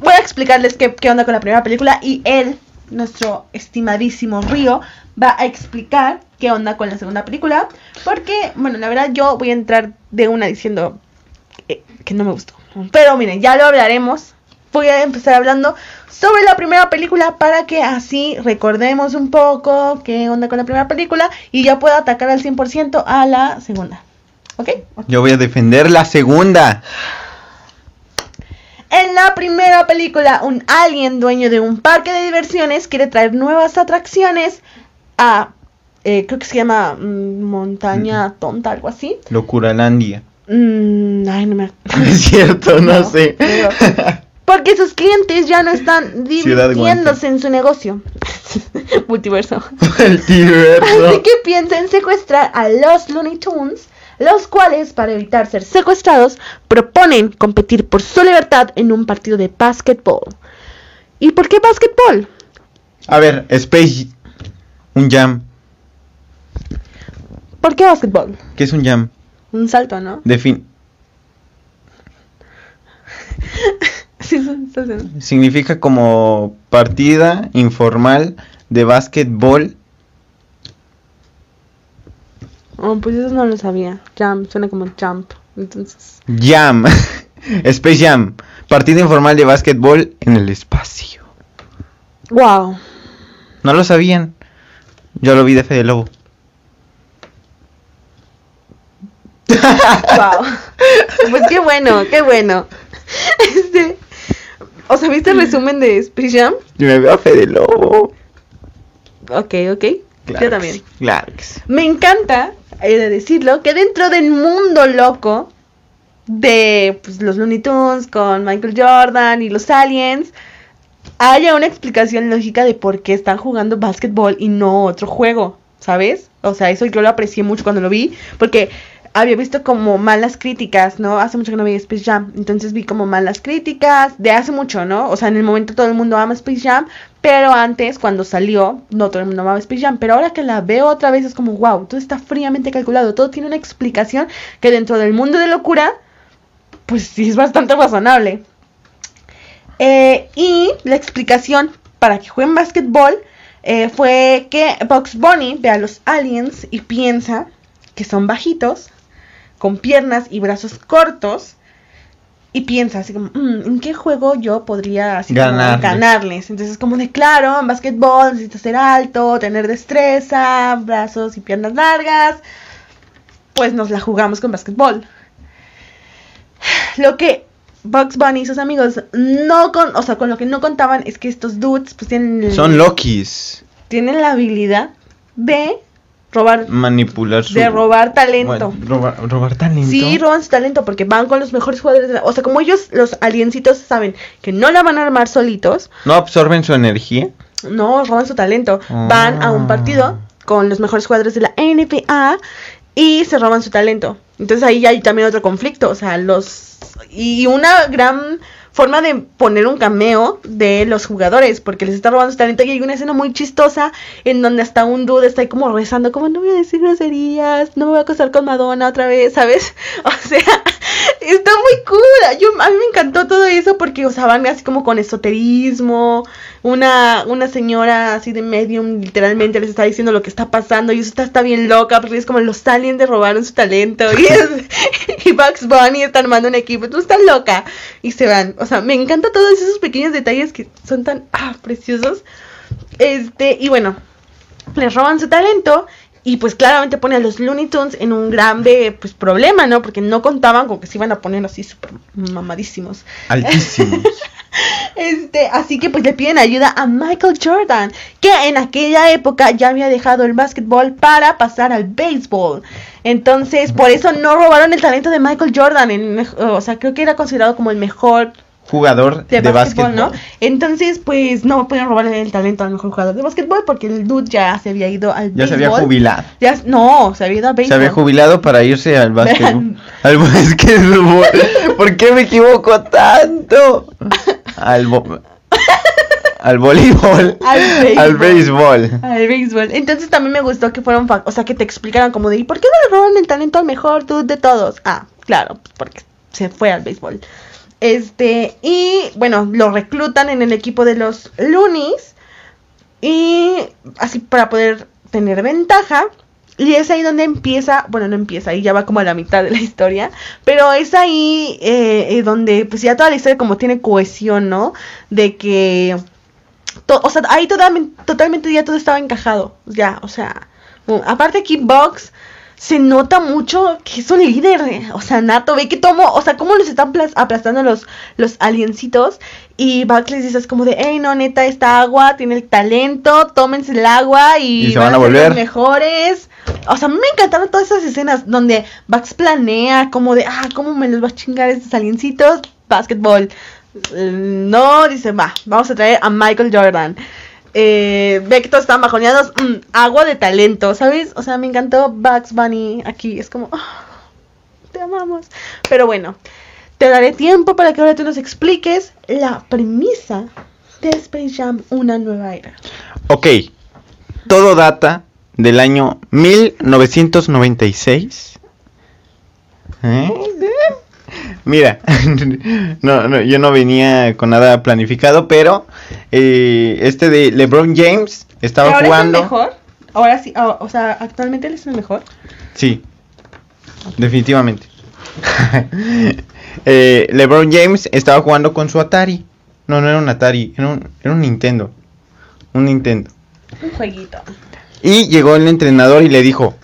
voy a explicarles qué, qué onda con la primera película y él, nuestro estimadísimo Río, va a explicar qué onda con la segunda película. Porque, bueno, la verdad yo voy a entrar de una diciendo eh, que no me gustó. Pero miren, ya lo hablaremos. Voy a empezar hablando sobre la primera película para que así recordemos un poco qué onda con la primera película y ya pueda atacar al 100% a la segunda. ¿Ok? Yo voy a defender la segunda. En la primera película, un alien dueño de un parque de diversiones quiere traer nuevas atracciones a, eh, creo que se llama mm, Montaña Tonta, algo así. Locuralandia. Mm, ay, no me Es cierto, no, No, sé. pero- Porque sus clientes ya no están divirtiéndose en su negocio. Multiverso. El diverso. Así que piensa en secuestrar a los Looney Tunes, los cuales, para evitar ser secuestrados, proponen competir por su libertad en un partido de básquetbol. ¿Y por qué básquetbol? A ver, Space. Un jam. ¿Por qué básquetbol? ¿Qué es un jam? Un salto, ¿no? Defin. Significa como partida informal de básquetbol. Oh, pues eso no lo sabía. Jump, suena como jump. Entonces, Jam. Space Jam. Partida informal de básquetbol en el espacio. wow. ¿No lo sabían? Yo lo vi de Fede Lobo. Wow. Pues qué bueno, qué bueno. Este, o sea, ¿viste el resumen de Space Jam? Yo me veo a Fede Lobo. Ok, ok. Claro Yo también. sí, Claro que sí. Me encanta, he de decirlo, que dentro del mundo loco de pues, los Looney Tunes con Michael Jordan y los aliens, haya una explicación lógica de por qué están jugando básquetbol y no otro juego, ¿sabes? O sea, eso yo lo aprecié mucho cuando lo vi, porque había visto como malas críticas, ¿no? Hace mucho que no veía Space Jam, entonces vi como malas críticas de hace mucho, ¿no? O sea, en el momento todo el mundo ama Space Jam, pero antes, cuando salió, no todo el mundo amaba Space Jam, pero ahora que la veo otra vez es como, wow, todo está fríamente calculado, todo tiene una explicación que dentro del mundo de locura, pues sí es bastante razonable. Eh, y la explicación para que jueguen básquetbol eh, fue que Bugs Bunny ve a los aliens y piensa que son bajitos, con piernas y brazos cortos, y piensa así como, "Mm, ¿en qué juego yo podría así como Ganarles". ganarles? Entonces como de, claro, en básquetbol necesitas ser alto, tener destreza, brazos y piernas largas, pues nos la jugamos con básquetbol. Lo que Bugs Bunny y sus amigos no con, o sea, con lo que no contaban es que estos dudes pues tienen Son Lokis. tienen la habilidad de robar Manipular su. de robar talento. Bueno, robar, robar talento. Sí, roban su talento porque van con los mejores jugadores. de la- O sea, como ellos, los aliencitos, saben que no la van a armar solitos, ¿No absorben su energía? no roban su talento. Van a un Ah. partido con los mejores jugadores de la NBA y se roban su talento. Entonces ahí hay también otro conflicto. O sea, los. Y una gran forma de poner un cameo de los jugadores, porque les está robando su talento. Y hay una escena muy chistosa en donde hasta un dude está ahí como rezando, como no voy a decir groserías, no me voy a acostar con Madonna otra vez, ¿sabes? O sea, está muy cool. Yo, a mí me encantó todo eso porque, van así como con esoterismo. Una, una señora así de medium literalmente les está diciendo lo que está pasando y eso está, está bien loca porque es como los aliens le robaron su talento y, es- y Bugs Bunny está armando un equipo, tú estás loca y se van. O sea, me encantan todos esos pequeños detalles que son tan ah, preciosos. Este, y bueno, les roban su talento y pues claramente pone a los Looney Tunes en un grave pues problema, ¿no? Porque no contaban con que se iban a poner así súper mamadísimos. Altísimos. Este, así que pues le piden ayuda a Michael Jordan, que en aquella época ya había dejado el básquetbol para pasar al béisbol. Entonces, por eso no robaron el talento de Michael Jordan, o sea, creo que era considerado como el mejor Jugador de, de, básquetbol. ¿no? Entonces, pues no pueden robarle el talento al mejor jugador de básquetbol porque el dude ya se había ido al Ya se había jubilado. Ya- no, se había ido a béisbol. Se había jubilado para irse al básquetbol. al básquetbol. ¿Por qué me equivoco tanto? Al, bo- al voleibol. Al béisbol. Al béisbol. Al béisbol. Entonces también me gustó que fueron, o sea, que te explicaran como de, ¿y por qué no le roban el talento al mejor dude de todos? Ah, claro, pues porque se fue al béisbol. Este, y bueno, lo reclutan en el equipo de los Loonies y así para poder tener ventaja. Y es ahí donde empieza, bueno, no empieza, ahí ya va como a la mitad de la historia, pero es ahí eh, eh, donde pues ya toda la historia como tiene cohesión, ¿no? De que o sea, ahí totalmente, totalmente ya todo estaba encajado. Ya, o sea. mm, Aparte Bugs se nota mucho que es un líder. O sea, Nato, ve que tomo, o sea, cómo los están plas- aplastando los, los aliencitos. Y Bugs les dice es como de, hey, no, neta, esta agua tiene el talento, tómense el agua y, Y se van a ser los volver. mejores. O sea, a mí me encantaron todas esas escenas donde Bugs planea como de, ah, ¿cómo me los va a chingar estos aliencitos? Básquetbol. Eh, No, dice, va, vamos a traer a Michael Jordan. Eh, ve que todos están bajoneados. mm, agua de talento, ¿sabes? O sea, me encantó Bugs Bunny aquí. Es como, ah, te amamos. Pero bueno, te daré tiempo para que ahora tú nos expliques la premisa de Space Jam, una nueva era. Ok. Todo data del año 1996. ¿Eh? Mira, no, no, yo no venía con nada planificado, pero eh, este de LeBron James estaba ¿Ahora jugando. es el mejor? Ahora sí, ah, o sea, actualmente él es el mejor. Sí, definitivamente. Eh, LeBron James estaba jugando con su Atari. No, no era un Atari, era un, era un Nintendo. Un Nintendo. Un jueguito. Y llegó el entrenador y le dijo,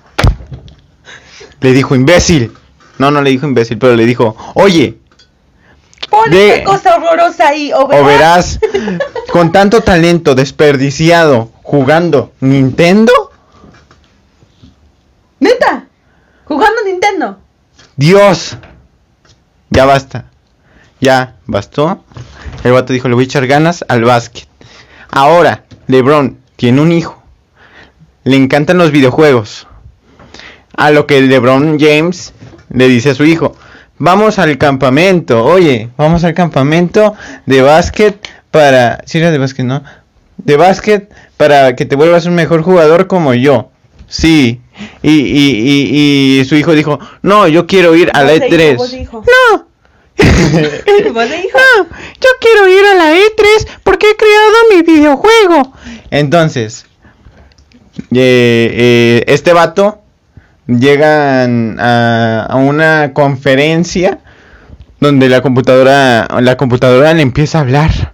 le dijo, imbécil. No, no le dijo imbécil, pero le dijo, oye, Pon De- esta cosa horrorosa ahí, o o verás, con tanto talento desperdiciado jugando Nintendo, Neta, jugando Nintendo. Dios, ya basta, ya bastó. El vato dijo, le voy a echar ganas al básquet. Ahora, LeBron tiene un hijo, le encantan los videojuegos. A lo que LeBron James le dice a su hijo, vamos al campamento, oye, vamos al campamento de básquet para... Si era de básquet, ¿no? De básquet para que te vuelvas un mejor jugador como yo. Sí. Y, y, y, y su hijo dijo, no, yo quiero ir a la Voz de E3. hijo. No. De hijo. No, yo quiero ir a la E3 porque he creado mi videojuego. Entonces, eh, eh, este vato llegan a, a una conferencia donde la computadora, la computadora le empieza a hablar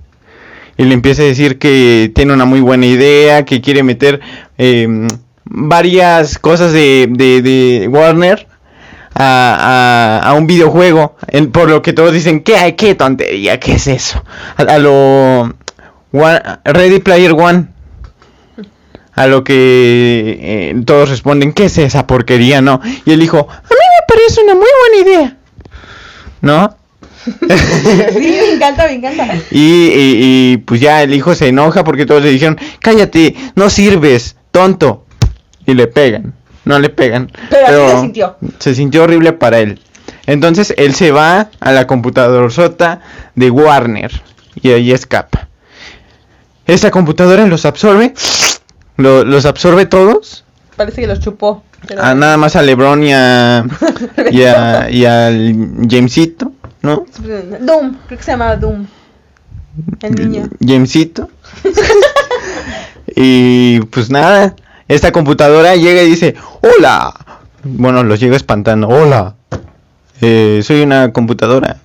y le empieza a decir que tiene una muy buena idea, que quiere meter eh, varias cosas de, de, Warner a, a, un videojuego, por lo que todos dicen, ¿qué, qué tontería, qué es eso? A, lo Ready Player One. A lo que eh, todos responden, ¿qué es esa porquería? No. Y él dijo, a mí me parece una muy buena idea. ¿No? Sí, me encanta, me encanta. Y, y- y, pues ya el hijo se enoja porque todos le dijeron, cállate, no sirves, tonto. Y le pegan, no le pegan. Pero así se sintió. Se sintió horrible para él. Entonces él se va a la computadora sota de Warner y ahí escapa. Esa computadora los absorbe, lo- los absorbe todos, Parece que los chupó. pero- a nada más a LeBron y a, y, a- y al Jamesito, ¿no? Doom, creo que se llamaba Doom. El niño. Jamesito. y pues nada, esta computadora llega y dice, hola. Bueno, los llega espantando, hola. Eh, soy una computadora.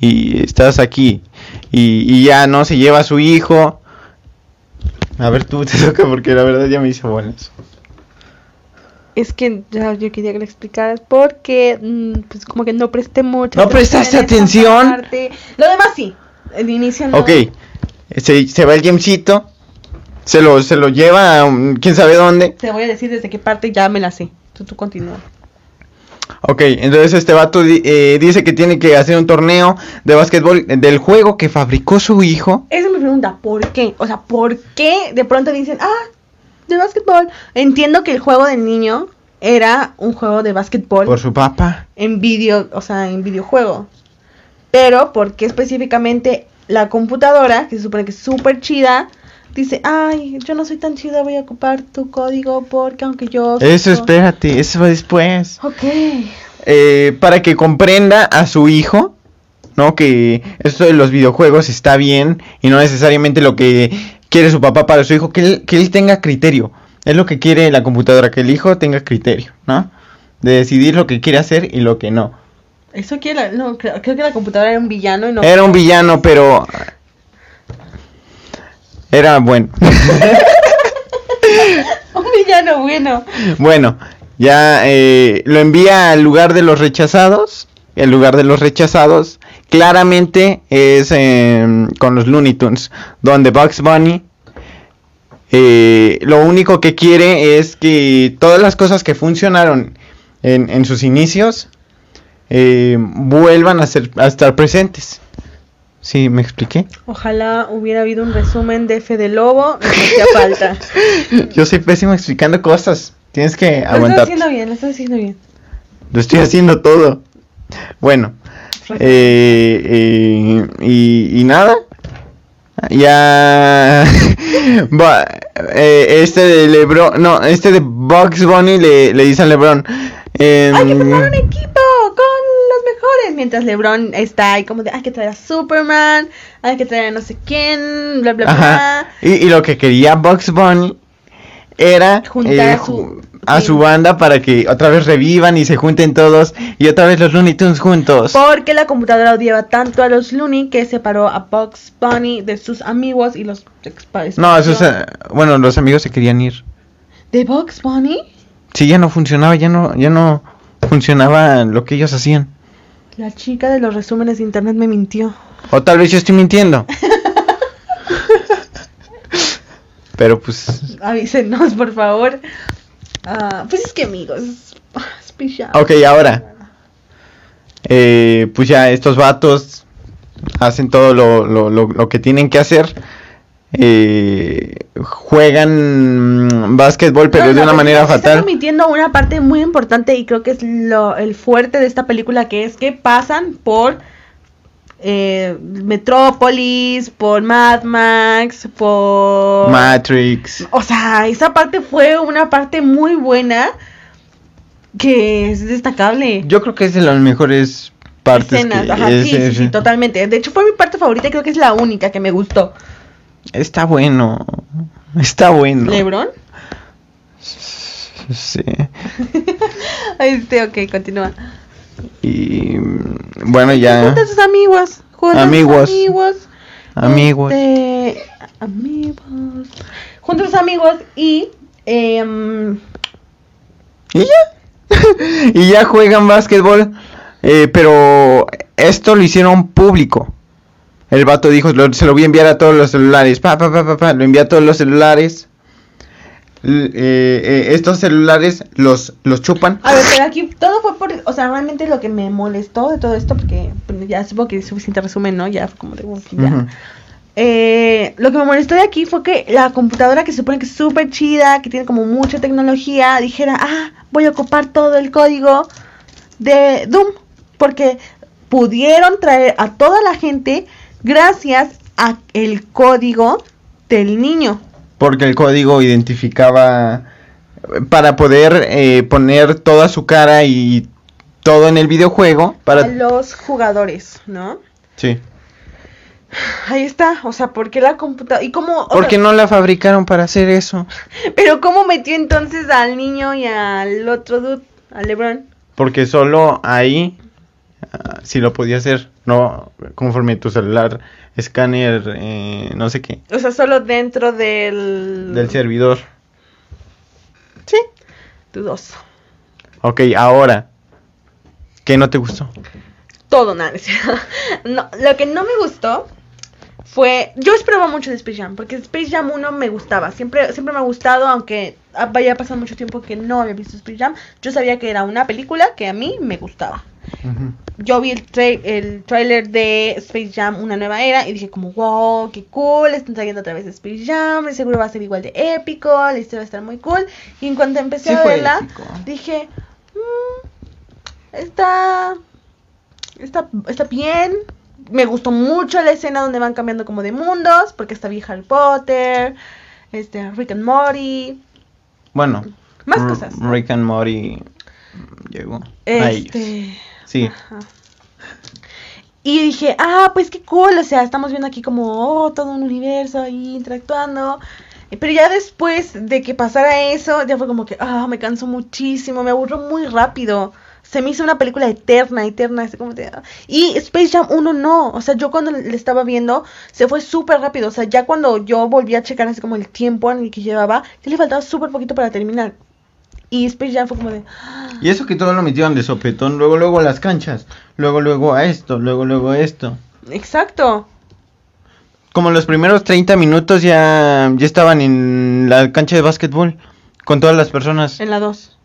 Y estás aquí. Y, y ya no se lleva a su hijo. A ver, tú te toca porque la verdad ya me hice bolas. Es que ya yo quería que le explicaras porque mm, pues como que no presté mucho. ¿No prestaste atención? Lo demás sí. El inicio no. Ok, se, se va el Jamesito. Se lo, se lo lleva a quién sabe dónde. Te voy a decir desde qué parte ya me la sé. Tú, tú continúa. Ok, entonces este vato di- eh, dice que tiene que hacer un torneo de básquetbol del juego que fabricó su hijo. Esa es mi pregunta. ¿Por qué? O sea, ¿por qué de pronto dicen, ah, de básquetbol? Entiendo que el juego del niño era un juego de básquetbol Por su papá. en video, o sea, en videojuego. Pero, ¿por qué específicamente la computadora, que se supone que es súper chida, dice, ay, yo no soy tan chida, voy a ocupar tu código porque aunque yo... Eso, espérate, eso va después. Ok. Eh, para que comprenda a su hijo, ¿no? Que esto de los videojuegos está bien y no necesariamente lo que quiere su papá para su hijo, que él, que él tenga criterio. Es lo que quiere la computadora, que el hijo tenga criterio, ¿no? De decidir lo que quiere hacer y lo que no. Eso quiere la- no, creo, creo que la computadora era un villano y no... Era un villano, pero... Era bueno. Un villano bueno. Bueno, ya eh, lo envía al lugar de los rechazados. El lugar de los rechazados claramente es em, con los Looney Tunes, donde Bugs Bunny eh, lo único que quiere es que todas las cosas que funcionaron en, en sus inicios eh, vuelvan a, ser, a estar presentes. ¿Sí me expliqué? Ojalá hubiera habido un resumen de Fede Lobo, nos hacía falta. Yo soy pésimo explicando cosas. Tienes que Lo estás aguantar. haciendo bien, lo estás haciendo bien. Lo estoy haciendo todo. Bueno, eh, eh, y, y nada. Ya. Va, eh, este de Lebron. No, este de Bugs Bunny le, le dice a Lebron. em, Hay que formar un equipo con Mientras LeBron está ahí como de, hay que traer a Superman, hay que traer a no sé quién, bla, bla, Ajá. bla. Y, y lo que quería Bugs Bunny era Juntar eh, a su- ju- a sí. su banda para que otra vez revivan y se junten todos y otra vez los Looney Tunes juntos. Porque la computadora odiaba tanto a los Looney que separó a Bugs Bunny de sus amigos y los No, esos, eh, bueno, los amigos se querían ir. ¿De Bugs Bunny? Sí, ya no funcionaba, ya no, ya no funcionaba lo que ellos hacían. La chica de los resúmenes de internet me mintió. O tal vez yo estoy mintiendo. Pero pues... Avísenos, por favor. Ah, pues es que amigos. Ok, ahora. Eh, pues ya estos vatos hacen todo lo, lo, lo, lo que tienen que hacer. Eh, juegan mm, básquetbol, pero No, de una manera fatal. omitiendo una parte muy importante y creo que es lo, el fuerte de esta película, que es que pasan por eh, Metrópolis, por Mad Max, por... Matrix. O sea, esa parte fue una parte muy buena que es destacable. Yo creo que es de las mejores partes. Escenas, que ajá, es- sí, sí, es- sí, totalmente. De hecho, fue mi parte favorita y creo que es la única que me gustó. Está bueno. Está bueno. ¿Lebron? Sí. Este, ok, continúa. Y bueno, ya. Junta a sus amigos. Junta a sus Amigos. amigos. Amigos. Este, amigos. Junta a sus amigos y. em, Y ya. y ya juegan básquetbol. eh, pero esto lo hicieron público. El vato dijo, "Lo- se lo voy a enviar a todos los celulares. Pa, pa, pa, pa, pa, Lo envía a todos los celulares. L- eh, eh, estos celulares los, los chupan. A ver, pero aquí todo fue por. O sea, realmente lo que me molestó de todo esto, porque ya supongo que es suficiente resumen, ¿no? Ya como de. "Uf, ya". Eh, lo que me molestó de aquí fue que la computadora que se supone que es súper chida, que tiene como mucha tecnología, dijera, ah, voy a ocupar todo el código de Doom. Porque pudieron traer a toda la gente gracias a el código del niño. Porque el código identificaba para poder eh, poner toda su cara y todo en el videojuego A para los jugadores, ¿no? sí Ahí está, o sea, ¿por qué la computadora? ¿Y cómo? ¿Por qué no la fabricaron para hacer eso? Pero ¿cómo metió entonces al niño y al otro dude, a LeBron? Porque solo ahí ah, sí lo podía hacer, no conforme tu celular, escáner, eh, no sé qué, O sea, solo dentro del... del servidor. Sí. Dudoso. Ok, ahora, ¿qué no te gustó? Todo, nada. no, lo que no me gustó fue... Yo esperaba mucho de Space Jam, porque Space Jam 1 me gustaba. Siempre, siempre me ha gustado, aunque vaya pasado mucho tiempo que no había visto Space Jam. Yo sabía que era una película que a mí me gustaba. Yo vi el, tra- el trailer de Space Jam Una Nueva Era y dije como, wow, qué cool, están trayendo otra vez Space Jam, seguro va a ser igual de épico, la historia va a estar muy cool. Y en cuanto empecé Sí a verla, épico. dije, "Mm, está, está, está bien. Me gustó mucho la escena donde van cambiando como de mundos, porque está bien Harry Potter, este, Rick and Morty, Bueno, más R- cosas. Rick and Morty llegó a ellos. Sí. Y dije, ah, pues qué cool, o sea, estamos viendo aquí como oh, todo un universo ahí interactuando. Eh, Pero ya después de que pasara eso, ya fue como que, ah, me cansó muchísimo, me aburrió muy rápido. Se me hizo una película eterna, eterna, así como de... ah. Y Space Jam 1 no, o sea, yo cuando le estaba viendo, se fue súper rápido, o sea, ya cuando yo volví a checar así como el tiempo en el que llevaba, ya le faltaba súper poquito para terminar. Y Space Jam fue como de... y eso que todo lo metieron de sopetón, luego luego a las canchas, luego luego a esto, luego luego a esto. Exacto. Como los primeros 30 minutos ya, ya estaban en la cancha de básquetbol con todas las personas En la 2.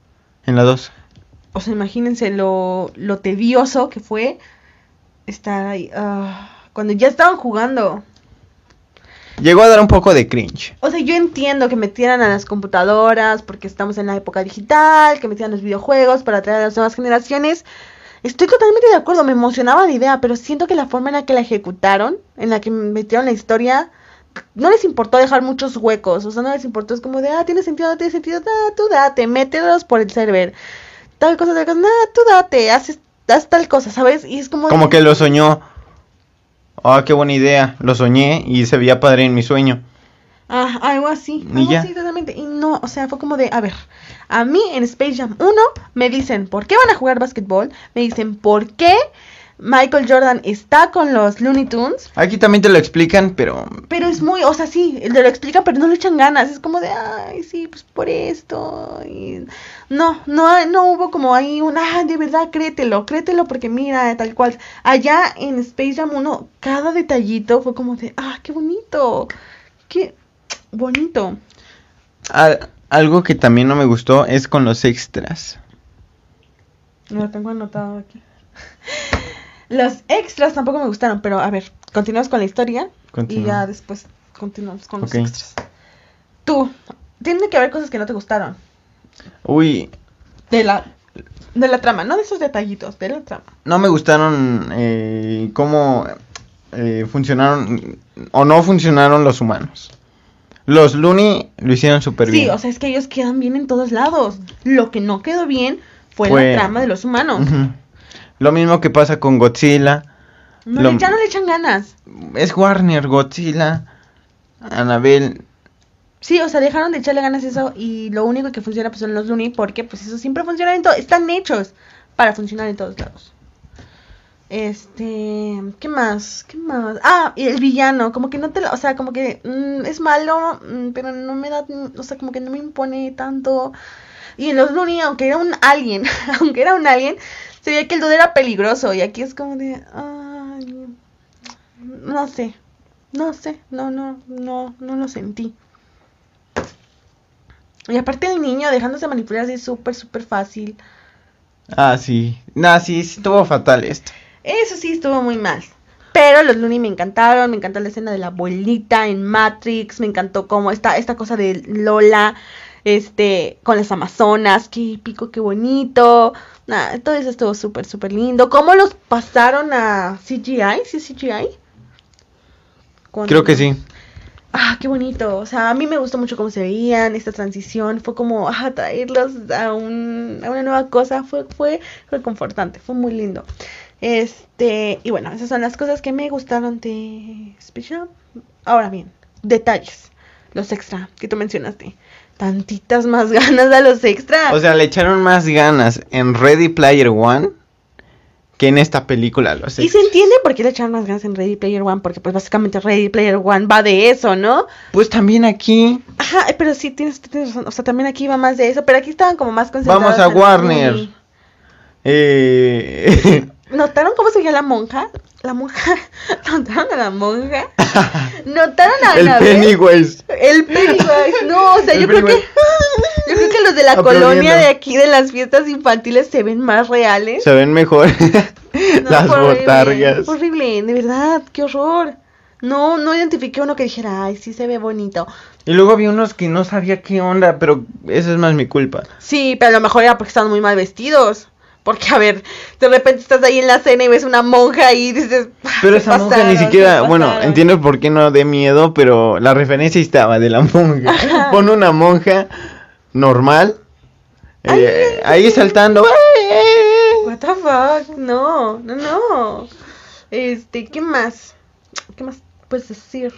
en la 2. O sea, imagínense lo, lo tedioso que fue estar ahí. ah, cuando ya estaban jugando. Llegó a dar un poco de cringe. O sea, yo entiendo que metieran a las computadoras porque estamos en la época digital, que metieran los videojuegos para atraer a las nuevas generaciones. Estoy totalmente de acuerdo, me emocionaba la idea, pero siento que la forma en la que la ejecutaron, en la que metieron la historia, no les importó dejar muchos huecos. O sea, no les importó, es como de, ah, tiene sentido, no tiene sentido, ah, tú date, mételos por el server. Tal cosa, tal cosa, nada, tú date, haces haz tal cosa, ¿sabes? Y es como... Como que lo soñó. Ah, qué buena idea. Lo soñé y se veía padre en mi sueño. Ah, algo así. Y algo ya. así totalmente. Y no, o sea, fue como de, a ver, a mí en Space Jam 1 me dicen, ¿por qué van a jugar básquetbol? Me dicen, ¿por qué Michael Jordan está con los Looney Tunes? Aquí también te lo explican, pero Pero es muy, o sea, sí, te lo explican, pero no le echan ganas. Es como de, ay, sí, pues por esto. Y no, no, no hubo como ahí un, ah, de verdad, créetelo, créetelo, porque mira, tal cual. Allá en Space Jam 1, cada detallito fue como de, ah, qué bonito, qué bonito. al- algo que también no me gustó es con los extras. Lo tengo anotado aquí. Los extras tampoco me gustaron, pero a ver, continuamos con la historia y ya después continuamos con los extras. Tú, tiene que haber cosas que no te gustaron. Uy, De la, de la trama, no de esos detallitos, de la trama. no me gustaron eh, cómo eh, funcionaron o no funcionaron los humanos. Los Looney lo hicieron súper Sí, bien. o sea, es que ellos quedan bien en todos lados. Lo que no quedó bien fue, Fue- la trama de los humanos. Lo mismo que pasa con Godzilla. no Lo- ya no le echan ganas. Es Warner, Godzilla, Annabelle. Sí, o sea, dejaron de echarle ganas a eso y lo único que funciona pues son los Looney porque pues eso siempre funciona en todo, están hechos para funcionar en todos lados. Este, ¿qué más? ¿Qué más? Ah, y el villano, como que no te lo, o sea, como que mm, es malo, mm, pero no me da, mm, o sea, como que no me impone tanto. Y en los Looney, aunque era un alien, aunque era un alien, se veía que el dude era peligroso y aquí es como de, ay, no sé, no sé, no, no, no, no lo sentí. Y aparte el niño dejándose manipular así súper, súper fácil. Ah, sí. Nah, sí, sí, estuvo fatal esto. Eso sí estuvo muy mal. Pero los Looney me encantaron, me encantó la escena de la abuelita en Matrix, me encantó como esta, esta cosa de Lola, este, con las Amazonas, qué épico, qué bonito. Nada, todo eso estuvo súper, súper lindo. ¿Cómo los pasaron a CGI? ¿Sí es CGI? Cuando- Creo que sí. Ah, qué bonito. O sea, a mí me gustó mucho cómo se veían, esta transición. Fue como ah, traerlos a, un, a una nueva cosa. Fue, fue reconfortante, fue muy lindo. Este, y bueno, esas son las cosas que me gustaron de Space Jam. Ahora bien, detalles. Los extra que tú mencionaste. Tantitas más ganas a los extras. O sea, le echaron más ganas en Ready Player One que en esta película. Los y se entiende por qué le echaron más ganas en Ready Player One, porque pues básicamente Ready Player One va de eso, ¿no? Pues también aquí. Ajá, pero sí, tienes, tienes razón. O sea, también aquí va más de eso, pero aquí estaban como más concentrados. Vamos a Warner. Eh... ¿Notaron cómo se veía la monja? La monja. ¿Notaron a la monja? ¿Notaron a el? Pennywise. El Pennywise. No, o sea, El yo creo que. Yo creo que los de la Aplaudiendo. colonia de aquí, de las fiestas infantiles, se ven más reales. Se ven mejor No, las horrible, botargas. horrible, de verdad, qué horror. No, no identifiqué uno que dijera, ay, sí se ve bonito. Y luego había unos que no sabía qué onda, pero eso es más mi culpa. Sí, pero a lo mejor era porque estaban muy mal vestidos. Porque, a ver, de repente estás ahí en la cena y ves una monja y dices. "Ah, Pero esa monja ni siquiera, bueno, pasaron". entiendo por qué no de miedo, pero la referencia estaba de la monja. Ajá. Pon una monja normal, eh, ahí saltando. What the fuck? No, no, no. Este, ¿qué más? ¿Qué más puedes decir?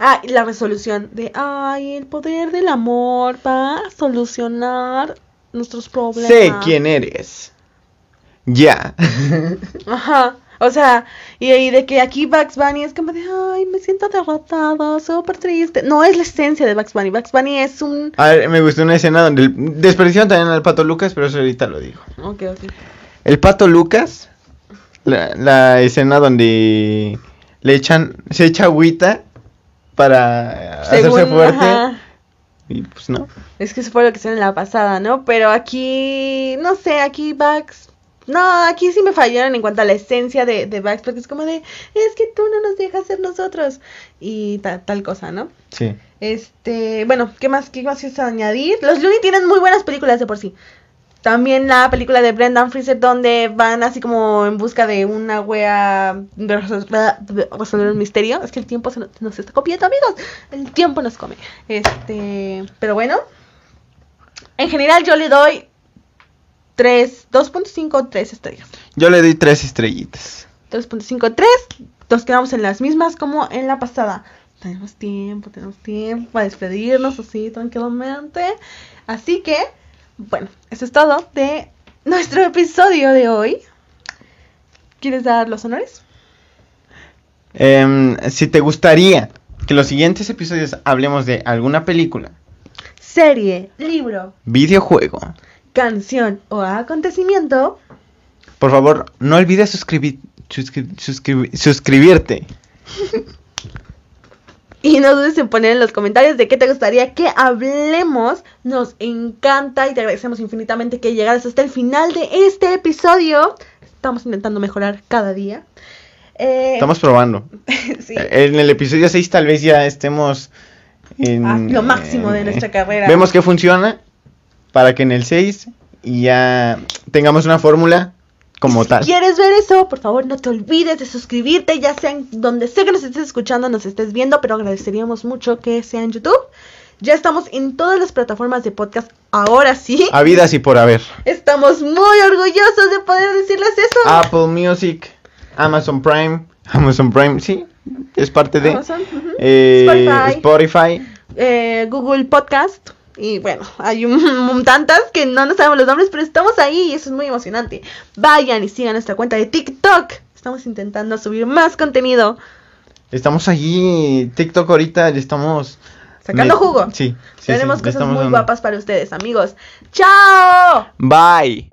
Ah, y la resolución de, ay, el poder del amor va a solucionar nuestros problemas. Sé quién eres. Ya. Ajá. O sea, y, y de que aquí Bugs Bunny es como de, ay, me siento derrotado, súper triste. No es la esencia de Bugs Bunny. Bugs Bunny es un... A ver, me gustó una escena donde desperdiciaron también al pato Lucas, pero eso ahorita lo digo. Ok, ok. El pato Lucas, la, la escena donde le echan, se echa agüita para hacerse fuerte. ajá. Y pues no. Es que eso fue lo que hicieron en la pasada, ¿no? Pero aquí, no sé, aquí Bugs... No, aquí sí me fallaron en cuanto a la esencia de, de Bugs, porque es como de, es que tú no nos dejas ser nosotros. Y ta- tal cosa, ¿no? Sí. Este, bueno, ¿qué más, qué más quieres añadir? Los Looney tienen muy buenas películas de por sí. También la película de Brendan Fraser donde van así como en busca de una wea de resol- de resolver un misterio. Es que el tiempo se nos, nos está copiando, amigos. El tiempo nos come. Este, pero bueno. En general yo le doy 3, 2.5, 3 estrellas. Yo le doy tres estrellitas. 3.5, 3. Nos quedamos en las mismas como en la pasada. Tenemos tiempo, tenemos tiempo para despedirnos así tranquilamente. Así que, bueno, eso es todo de nuestro episodio de hoy. ¿Quieres dar los honores? Em, si te gustaría que los siguientes episodios hablemos de alguna película, Serie, libro, videojuego, canción o acontecimiento. por favor, no olvides suscribir, suscri- suscribi- suscribirte. Y no dudes en poner en los comentarios de qué te gustaría que hablemos. Nos encanta y te agradecemos infinitamente que llegaras hasta el final de este episodio. Estamos intentando mejorar cada día. Eh, Estamos probando. sí. En el episodio 6 tal vez ya estemos en Ah, lo máximo de en- nuestra carrera. Vemos que funciona para que en el 6 ya tengamos una fórmula como si tal. quieres ver eso, por favor no te olvides de suscribirte, ya sea en donde sea que nos estés escuchando, nos estés viendo, pero agradeceríamos mucho que sea en YouTube. Ya estamos en todas las plataformas de podcast, ahora sí. Habidas y por haber. Estamos muy orgullosos de poder decirles eso. Apple Music, Amazon Prime, Amazon Prime, sí, es parte de Amazon, eh, Spotify. Spotify. eh, Google Podcast. Y bueno, hay un, un- tantas que no nos sabemos los nombres, pero estamos ahí y eso es muy emocionante. Vayan y sigan nuestra cuenta de TikTok. Estamos intentando subir más contenido. Estamos allí, TikTok ahorita le estamos Sacando me- jugo. Sí, sí, Tenemos sí, cosas muy dando. guapas para ustedes, amigos. ¡Chao! Bye.